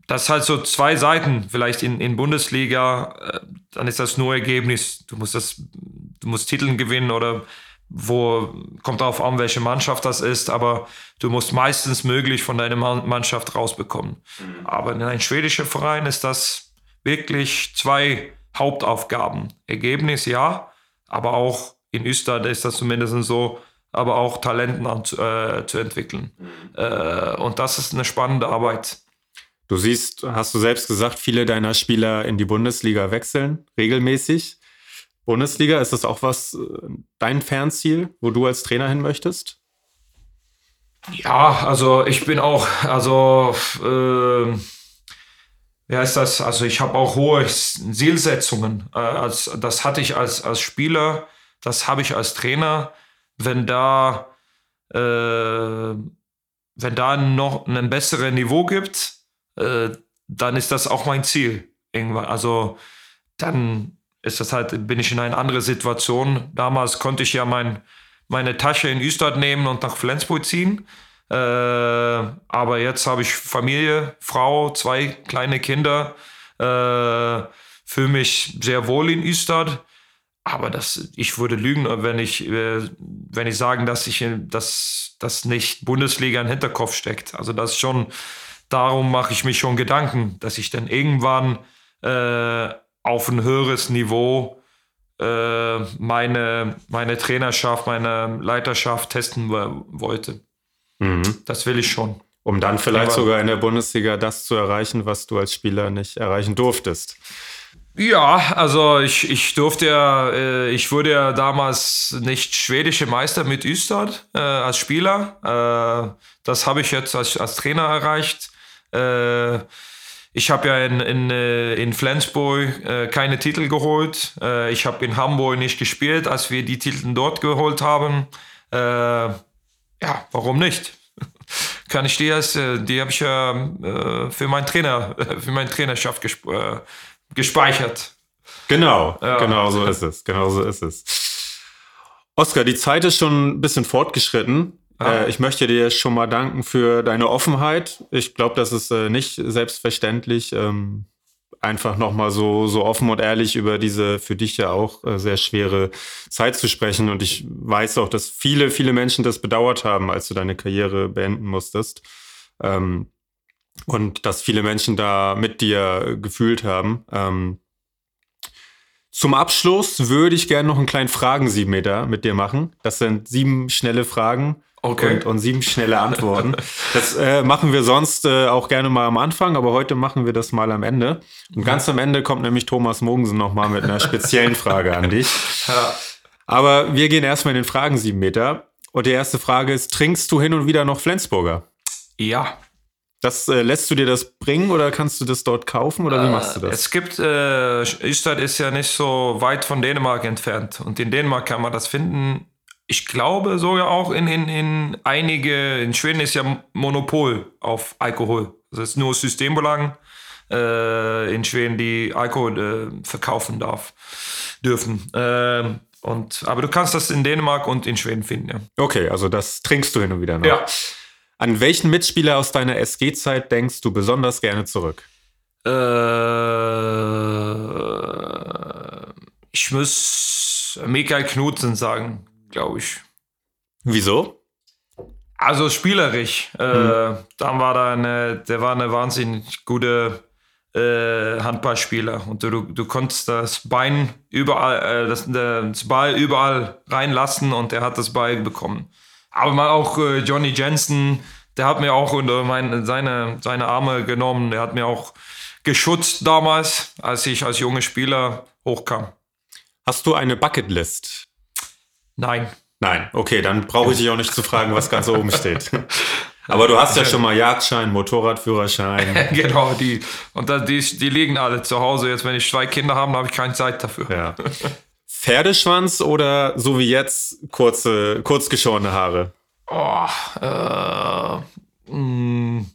das ist halt so zwei Seiten. Vielleicht in, in Bundesliga, dann ist das nur Ergebnis. Du musst das, du musst Titeln gewinnen oder wo kommt darauf an, welche Mannschaft das ist, aber du musst meistens möglich von deiner Mannschaft rausbekommen. Mhm. Aber in einem schwedischen Verein ist das wirklich zwei Hauptaufgaben. Ergebnis ja, aber auch in Österreich ist das zumindest so, aber auch Talenten an, äh, zu entwickeln. Mhm. Äh, und das ist eine spannende Arbeit. Du siehst, hast du selbst gesagt, viele deiner Spieler in die Bundesliga wechseln, regelmäßig. Bundesliga, ist das auch was, äh, dein Fernziel, wo du als Trainer hin möchtest? Ja, also ich bin auch, also, äh, wie heißt das? Also ich habe auch hohe Zielsetzungen. Äh, als, das hatte ich als, als Spieler, das habe ich als Trainer. Wenn da, äh, wenn da noch ein besseres Niveau gibt, äh, dann ist das auch mein Ziel irgendwann. Also dann ist das halt, bin ich in eine andere Situation. Damals konnte ich ja mein, meine Tasche in Üstad nehmen und nach Flensburg ziehen. Äh, aber jetzt habe ich Familie, Frau, zwei kleine Kinder, äh, fühle mich sehr wohl in Üstad. aber das, ich würde lügen, wenn ich, äh, wenn ich sagen, dass ich, dass, dass nicht Bundesliga im Hinterkopf steckt. Also das schon, darum mache ich mich schon Gedanken, dass ich dann irgendwann äh, auf ein höheres Niveau äh, meine, meine Trainerschaft, meine Leiterschaft testen wollte. Mhm. Das will ich schon. Um dann vielleicht Aber, sogar in der Bundesliga das zu erreichen, was du als Spieler nicht erreichen durftest. Ja, also ich, ich durfte ja, äh, ich wurde ja damals nicht schwedische Meister mit Ystad äh, als Spieler. Äh, das habe ich jetzt als, als Trainer erreicht. Äh, ich habe ja in, in, äh, in Flensburg äh, keine Titel geholt. ich habe in Hamburg nicht gespielt, als wir die Titel dort geholt haben. ja, warum nicht? Kann ich die als, die habe ich ja für meinen Trainer, für meine Trainerschaft gesprochen gespeichert. Genau, ja. genau so ist es. Genau so ist es. Oskar, die Zeit ist schon ein bisschen fortgeschritten. Ah. Äh, ich möchte dir schon mal danken für deine Offenheit. Ich glaube, das ist äh, nicht selbstverständlich, ähm, einfach nochmal so, so offen und ehrlich über diese für dich ja auch äh, sehr schwere Zeit zu sprechen. Und ich weiß auch, dass viele, viele Menschen das bedauert haben, als du deine Karriere beenden musstest. Ähm, und dass viele Menschen da mit dir gefühlt haben. Ähm, zum Abschluss würde ich gerne noch einen kleinen Fragen-Siebenmeter mit dir machen. Das sind sieben schnelle Fragen okay. und, und sieben schnelle Antworten. das äh, machen wir sonst äh, auch gerne mal am Anfang, aber heute machen wir das mal am Ende. Und ganz am Ende kommt nämlich Thomas Mogensen nochmal mit einer speziellen Frage an dich. Ja. Aber wir gehen erstmal in den Fragen-Siebenmeter. Und die erste Frage ist, trinkst du hin und wieder noch Flensburger? Ja. Das äh, lässt du dir das bringen oder kannst du das dort kaufen oder wie machst du das? Es gibt, äh, Ystad ist ja nicht so weit von Dänemark entfernt und in Dänemark kann man das finden. Ich glaube sogar auch in, in, in einige, in Schweden ist ja Monopol auf Alkohol. Das ist nur Systembolagen äh, in Schweden, die Alkohol äh, verkaufen darf, dürfen. Ähm, und, aber du kannst das in Dänemark und in Schweden finden, ja. Okay, also das trinkst du hin und wieder noch. Ja. An welchen Mitspieler aus deiner SG-Zeit denkst du besonders gerne zurück? Äh, ich muss Michael Knudsen sagen, glaube ich. Wieso? Also spielerisch. Äh, hm. dann war da eine, der war eine wahnsinnig gute äh, Handballspieler und du, du konntest das Bein überall, äh, das, das Ball überall reinlassen und er hat das Ball bekommen. Aber mal auch äh, Johnny Jensen, der hat mir auch unter meine, seine, seine Arme genommen. Der hat mir auch geschützt damals, als ich als junger Spieler hochkam. Hast du eine Bucketlist? Nein. Nein, okay, dann brauche ich dich auch nicht zu fragen, was ganz oben steht. Aber du hast ja schon mal Jagdschein, Motorradführerschein. genau, die. Und die, die liegen alle zu Hause. Jetzt, wenn ich zwei Kinder habe, habe ich keine Zeit dafür. Ja. Pferdeschwanz oder so wie jetzt kurze, kurz geschorene Haare? Oh, äh, mh, hm,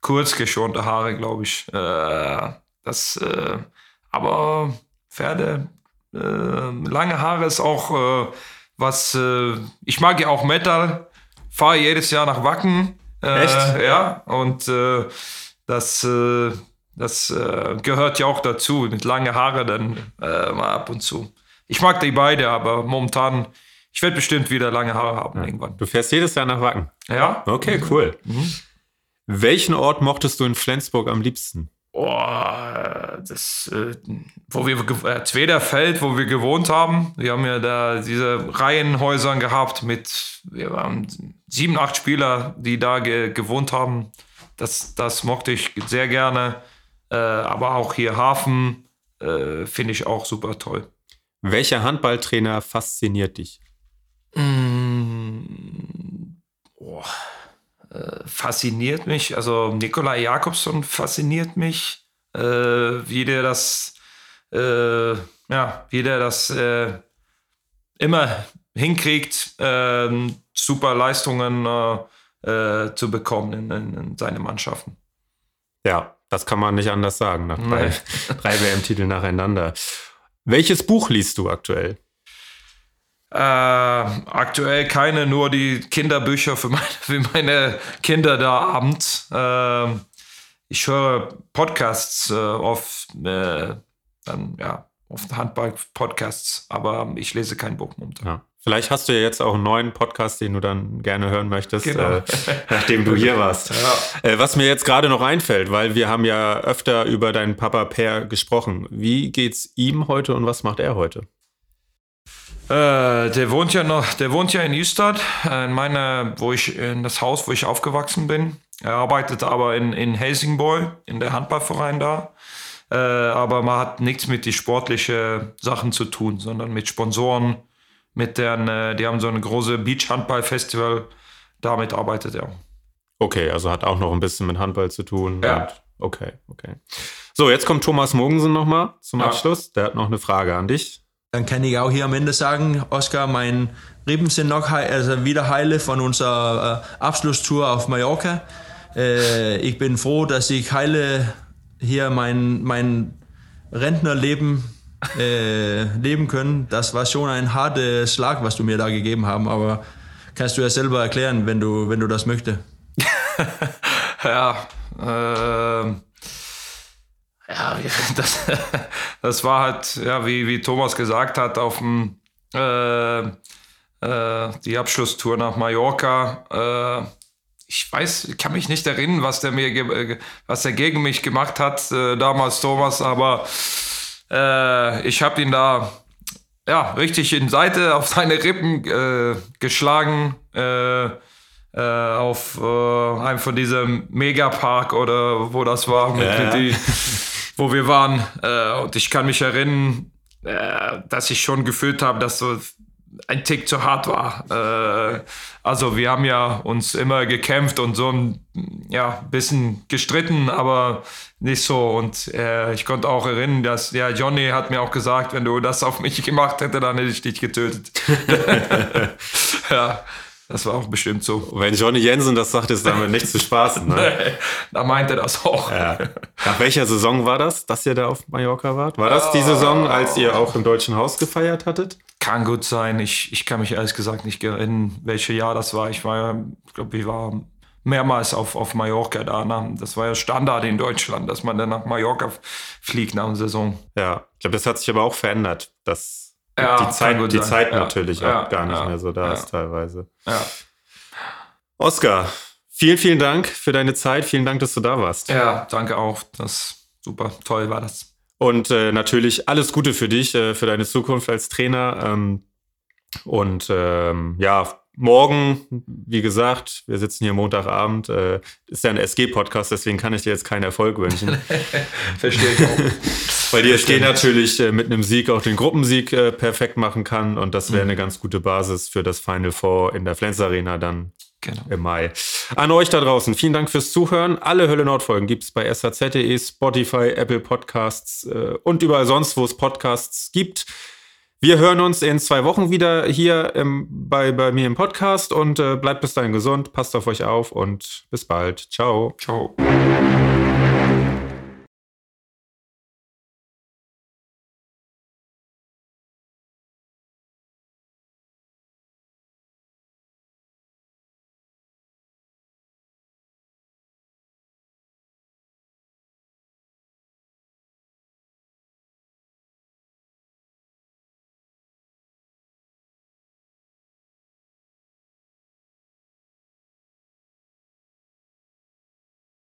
kurz geschorene Haare, glaube ich. Äh, das, äh, aber Pferde, äh, lange Haare ist auch äh, was. Äh, ich mag ja auch Metal, fahre jedes Jahr nach Wacken. Echt? Ja, und das das gehört ja auch dazu, mit lange Haare dann mal ab und zu. Ich mag die beide, aber momentan, ich werde bestimmt wieder lange Haare haben ja. irgendwann. Du fährst jedes Jahr nach Wacken? Ja. Okay, cool. Mhm. Welchen Ort mochtest du in Flensburg am liebsten? Oh, das, äh, wo wir, äh, Zwederfeld, wo wir gewohnt haben. Wir haben ja da diese Reihenhäusern gehabt mit, wir waren sieben, acht Spieler, die da ge gewohnt haben. Das, das mochte ich sehr gerne. Äh, aber auch hier Hafen äh, finde ich auch super toll. Welcher Handballtrainer fasziniert dich? Mm, oh, äh, fasziniert mich. Also Nikolai Jakobsson fasziniert mich, äh, wie der das, äh, ja, wie der das äh, immer hinkriegt, ähm, super Leistungen äh, zu bekommen in, in, in seine Mannschaften. Ja, das kann man nicht anders sagen nach drei, drei WM-Titeln nacheinander. Welches Buch liest du aktuell? Äh, aktuell keine, nur die Kinderbücher für meine, für meine Kinder da abends. Äh, ich höre Podcasts äh, auf, äh, dann, ja, auf Handball-Podcasts, aber ich lese kein Buch momentan. Ja. Vielleicht hast du ja jetzt auch einen neuen Podcast, den du dann gerne hören möchtest, genau. äh, nachdem du hier warst. Ja. Äh, was mir jetzt gerade noch einfällt, weil wir haben ja öfter über deinen Papa Per gesprochen. Wie geht's ihm heute und was macht er heute? Äh, der wohnt ja noch, der wohnt ja in Ystad, äh, in meiner, wo ich, in das Haus, wo ich aufgewachsen bin. Er arbeitet aber in, in Helsingborg, in der Handballverein da. Äh, aber man hat nichts mit den sportlichen Sachen zu tun, sondern mit Sponsoren, mit deren, äh, die haben so eine große Beach-Handball-Festival, damit arbeitet er. Okay, also hat auch noch ein bisschen mit Handball zu tun. Ja. okay, okay. So, jetzt kommt Thomas Mogensen nochmal zum ja. Abschluss. Der hat noch eine Frage an dich. Dann kann ich auch hier am Ende sagen, Oskar, mein Rippen sind noch also wieder heile von unserer äh, Abschlusstour auf Mallorca. Äh, ich bin froh, dass ich heile hier mein, mein Rentnerleben äh, leben können. Das war schon ein harter Schlag, was du mir da gegeben haben, aber kannst du ja selber erklären, wenn du, wenn du das möchtest. ja, äh, ja, das, das war halt, ja, wie, wie Thomas gesagt hat, auf dem äh, äh, die Abschlusstour nach Mallorca. Äh, ich weiß, ich kann mich nicht erinnern, was der mir, äh, was er gegen mich gemacht hat äh, damals, Thomas, aber äh, ich habe ihn da ja richtig in Seite auf seine Rippen geschlagen auf äh, einem von diesem Megapark oder wo das war, mit, ja. die, wo wir waren. Äh, und ich kann mich erinnern, äh, dass ich schon gefühlt habe, dass so ein Tick zu hart war. Äh, also wir haben ja uns immer gekämpft und so ein ja, bisschen gestritten, aber nicht so. Und äh, ich konnte auch erinnern, dass ja Johnny hat mir auch gesagt, wenn du das auf mich gemacht hättest, dann hätte ich dich getötet. ja. Das war auch bestimmt so. Wenn Johnny Jensen das sagt, ist damit nicht zu spaßen. Ne? nee, da meint er das auch. Ja. Nach welcher Saison war das, dass ihr da auf Mallorca wart? War das die Saison, als ihr auch im Deutschen Haus gefeiert hattet? Kann gut sein. Ich, ich kann mich ehrlich gesagt nicht erinnern, welches Jahr das war. Ich war ja, ich glaube, ich war mehrmals auf, auf Mallorca da. Ne? Das war ja Standard in Deutschland, dass man dann nach Mallorca fliegt nach der Saison. Ja, ich glaube, das hat sich aber auch verändert. Das ja, die Zeit, die Zeit natürlich ja, auch gar nicht mehr so da ist teilweise. Ja. Oskar, vielen, vielen Dank für deine Zeit. Vielen Dank, dass du da warst. Ja, danke auch. Das super toll war das. Und äh, natürlich alles Gute für dich, äh, für deine Zukunft als Trainer. Ähm, und ähm, ja, morgen, wie gesagt, wir sitzen hier Montagabend, äh, ist ja ein SG-Podcast, deswegen kann ich dir jetzt keinen Erfolg wünschen. Verstehe ich auch. Weil die SG natürlich äh, mit einem Sieg auch den Gruppensieg äh, perfekt machen kann und das wäre mhm. eine ganz gute Basis für das Final Four in der Flens Arena dann genau. im Mai. An euch da draußen, vielen Dank fürs Zuhören. Alle Hölle Nord-Folgen gibt es bei SAZ.de, Spotify, Apple Podcasts äh, und überall sonst, wo es Podcasts gibt. Wir hören uns in zwei Wochen wieder hier im, bei, bei mir im Podcast und äh, bleibt bis dahin gesund, passt auf euch auf und bis bald. Ciao. Ciao.